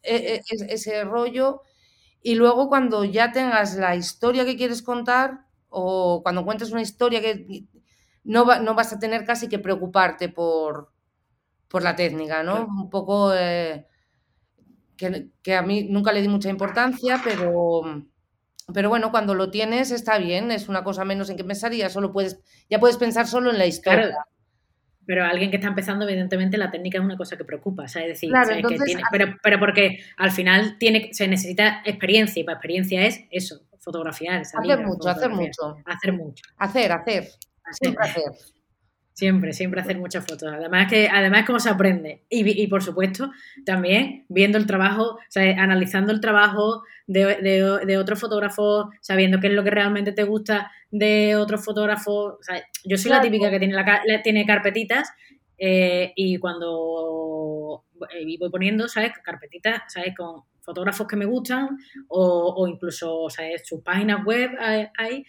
e, e, ese rollo y luego cuando ya tengas la historia que quieres contar o cuando cuentes una historia que no, no vas a tener casi que preocuparte por, por la técnica, ¿no? Un poco eh, que, a mí nunca le di mucha importancia, pero, pero bueno, cuando lo tienes está bien, es una cosa menos en que pensar y ya solo puedes, ya puedes pensar solo en la historia. Pero alguien que está empezando, evidentemente, la técnica es una cosa que preocupa, Es decir, pero, pero porque al final tiene, se necesita experiencia y para experiencia es eso, fotografiar. hacer mucho, hacer mucho. Hacer mucho. Hacer, hacer. Siempre hacer. Siempre, siempre hacer muchas fotos. Además que, además cómo se aprende. Y, por supuesto, también viendo el trabajo, o sea, analizando el trabajo de, de, otros fotógrafos, sabiendo qué es lo que realmente te gusta de otros fotógrafos. yo soy la típica que tiene, la, tiene carpetitas eh, y cuando eh, voy poniendo, ¿sabes? Carpetitas, ¿sabes? Con fotógrafos que me gustan o, o incluso, ¿sabes? Sus páginas web hay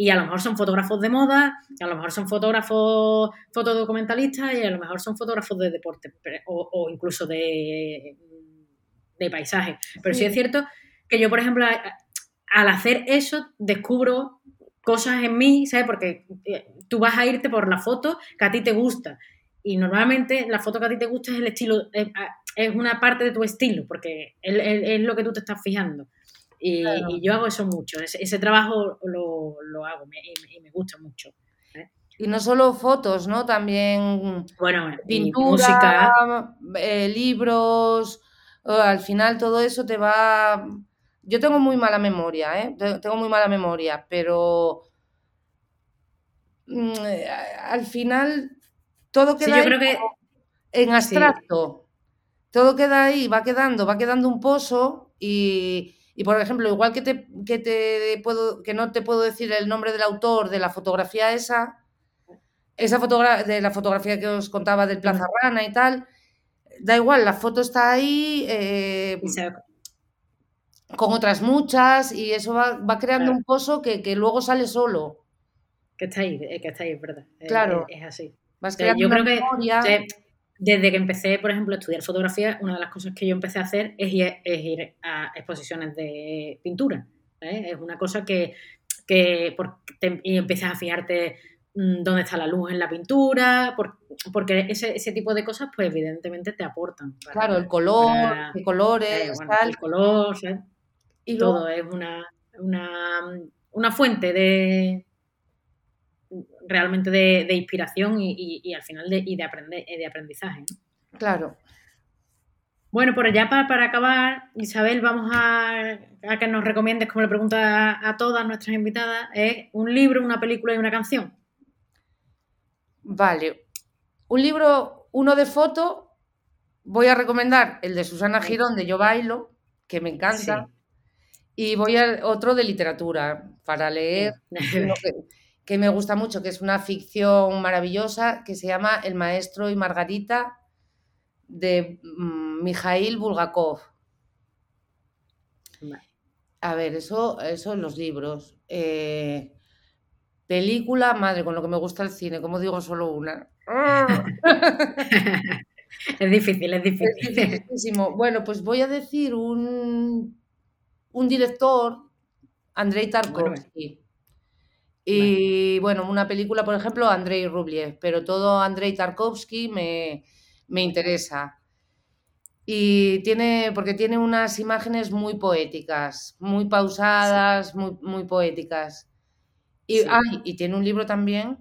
y a lo mejor son fotógrafos de moda, a lo mejor son fotógrafos fotodocumentalistas y a lo mejor son fotógrafos de deporte o, incluso de, de paisaje. Pero sí. es cierto que yo, por ejemplo, al hacer eso descubro cosas en mí, ¿sabes? Porque eh, tú vas a irte por la foto que a ti te gusta. Y normalmente la foto que a ti te gusta es el estilo, es, una parte de tu estilo, porque es, lo que tú te estás fijando. Y, yo hago eso mucho, ese, trabajo lo, hago y, me gusta mucho. ¿eh? Y no solo fotos, ¿no? También bueno, pintura, música. Eh, libros, al final todo eso te va... Yo tengo muy mala memoria, ¿eh? Tengo muy mala memoria, pero mm, al final todo queda en abstracto. Todo queda ahí, va quedando, va quedando un pozo y, y por ejemplo, igual que, te, que, te puedo, que no te puedo decir el nombre del autor de la fotografía esa, esa fotografía de la fotografía que os contaba del Plaza Rana y tal, da igual, la foto está ahí eh, con otras muchas y eso va, creando un pozo que, luego sale solo. Que está ahí, eh, que está ahí, es verdad. Claro. Es, así. yo creo que desde que empecé, por ejemplo, a estudiar fotografía, una de las cosas que yo empecé a hacer es ir, a exposiciones de pintura. ¿eh? Es una cosa que, que y empiezas a fijarte mm, dónde está la luz en la pintura, porque ese, ese, tipo de cosas, pues evidentemente te aportan. claro, el color, qué colores, eh, el color, y todo es una, una, una fuente de, realmente de, inspiración y, al final de, y de, aprender, de aprendizaje. Claro. Bueno, por ya para, acabar, Isabel, vamos a, que nos recomiendes, como le pregunto a, todas nuestras invitadas, es un libro, una película y una canción. Vale. Un libro, uno de foto, voy a recomendar el de Susana Girón de Yo Bailo, que me encanta. Y voy a otro de literatura para leer. que me gusta mucho, que es una ficción maravillosa, que se llama El maestro y Margarita de mm, Mikhail Bulgakov. A ver, eso, eso en los libros. Eh, película, madre, con lo que me gusta el cine, como digo solo una. es difícil, es difícil. Es Bueno, pues voy a decir un, un director, Andrei Tarkovsky. Y bueno, una película, por ejemplo, Andrei Rublev, pero todo Andrei Tarkovsky me, interesa. Y tiene, porque tiene unas imágenes muy poéticas, muy pausadas, muy, muy poéticas. Y, y tiene un libro también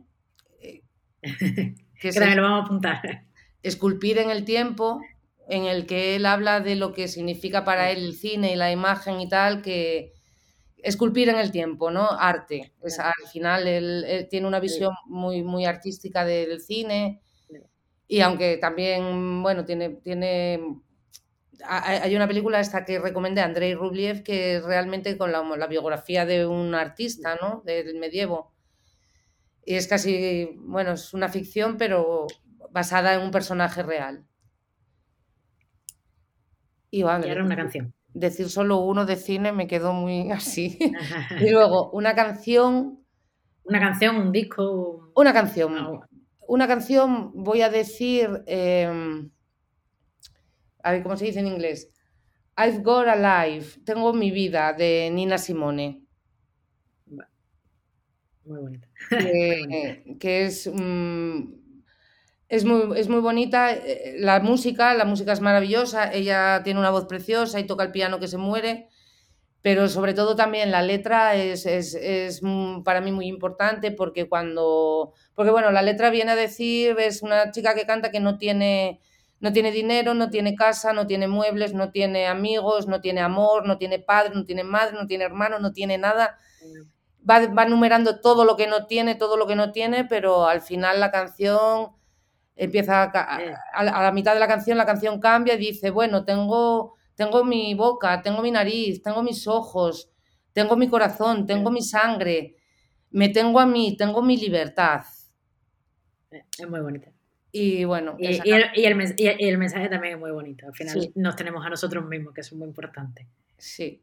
eh, que se, lo vamos a apuntar. Esculpir en el tiempo, en el que él habla de lo que significa para él el cine y la imagen y tal, que, esculpir en el tiempo, ¿no? Arte. al final él, tiene una visión muy, muy artística del cine y aunque también, bueno, tiene, tiene hay una película esta que recomendé, Andrei Rublev, que es realmente con la, biografía de un artista, ¿no? Del medievo. Y es casi, bueno, es una ficción, pero basada en un personaje real. Y, vale, y ahora una canción decir solo uno de cine me quedó muy así. y luego, una canción. Una canción, un disco. Una canción. Una canción, voy a decir. Em, a ver, ¿cómo se dice en inglés? I've Got a Life. Tengo mi vida, de Nina Simone. Muy bonita. Que, es. Mm, es muy, es muy bonita, eh, la música, la música es maravillosa, ella tiene una voz preciosa y toca el piano que se muere, pero sobre todo también la letra es, es, para mí muy importante porque cuando, porque bueno, la letra viene a decir, es una chica que canta que no tiene, no tiene dinero, no tiene casa, no tiene muebles, no tiene amigos, no tiene amor, no tiene padre, no tiene madre, no tiene hermano, no tiene nada. Va, va numerando todo lo que no tiene, todo lo que no tiene, pero al final la canción empieza a, la mitad de la canción, la canción cambia y dice, bueno, tengo, tengo mi boca, tengo mi nariz, tengo mis ojos, tengo mi corazón, tengo mi sangre, me tengo a mí, tengo mi libertad. Es muy bonita. Y bueno. Y, el, mensaje también es muy bonito. Al final nos tenemos a nosotros mismos, que es muy importante. Sí.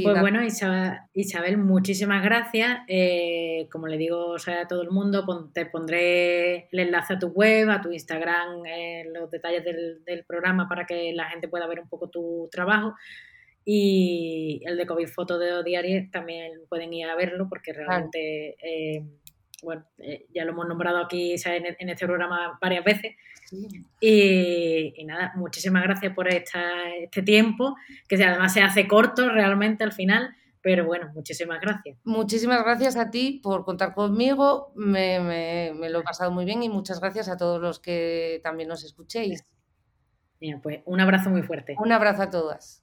Pues bueno, Isabel, muchísimas gracias. Eh, como le digo a todo el mundo, te pondré el enlace a tu web, a tu Instagram, eh, los detalles del, programa para que la gente pueda ver un poco tu trabajo. Y el de COVID Foto de Diario también pueden ir a verlo porque realmente, eh, bueno, ya lo hemos nombrado aquí en, este programa varias veces. Y, nada, muchísimas gracias por este tiempo, que además se hace corto realmente al final, pero bueno, muchísimas gracias. Muchísimas gracias a ti por contar conmigo, me, lo he pasado muy bien y muchas gracias a todos los que también nos escuchéis. Bien, pues un abrazo muy fuerte. Un abrazo a todas.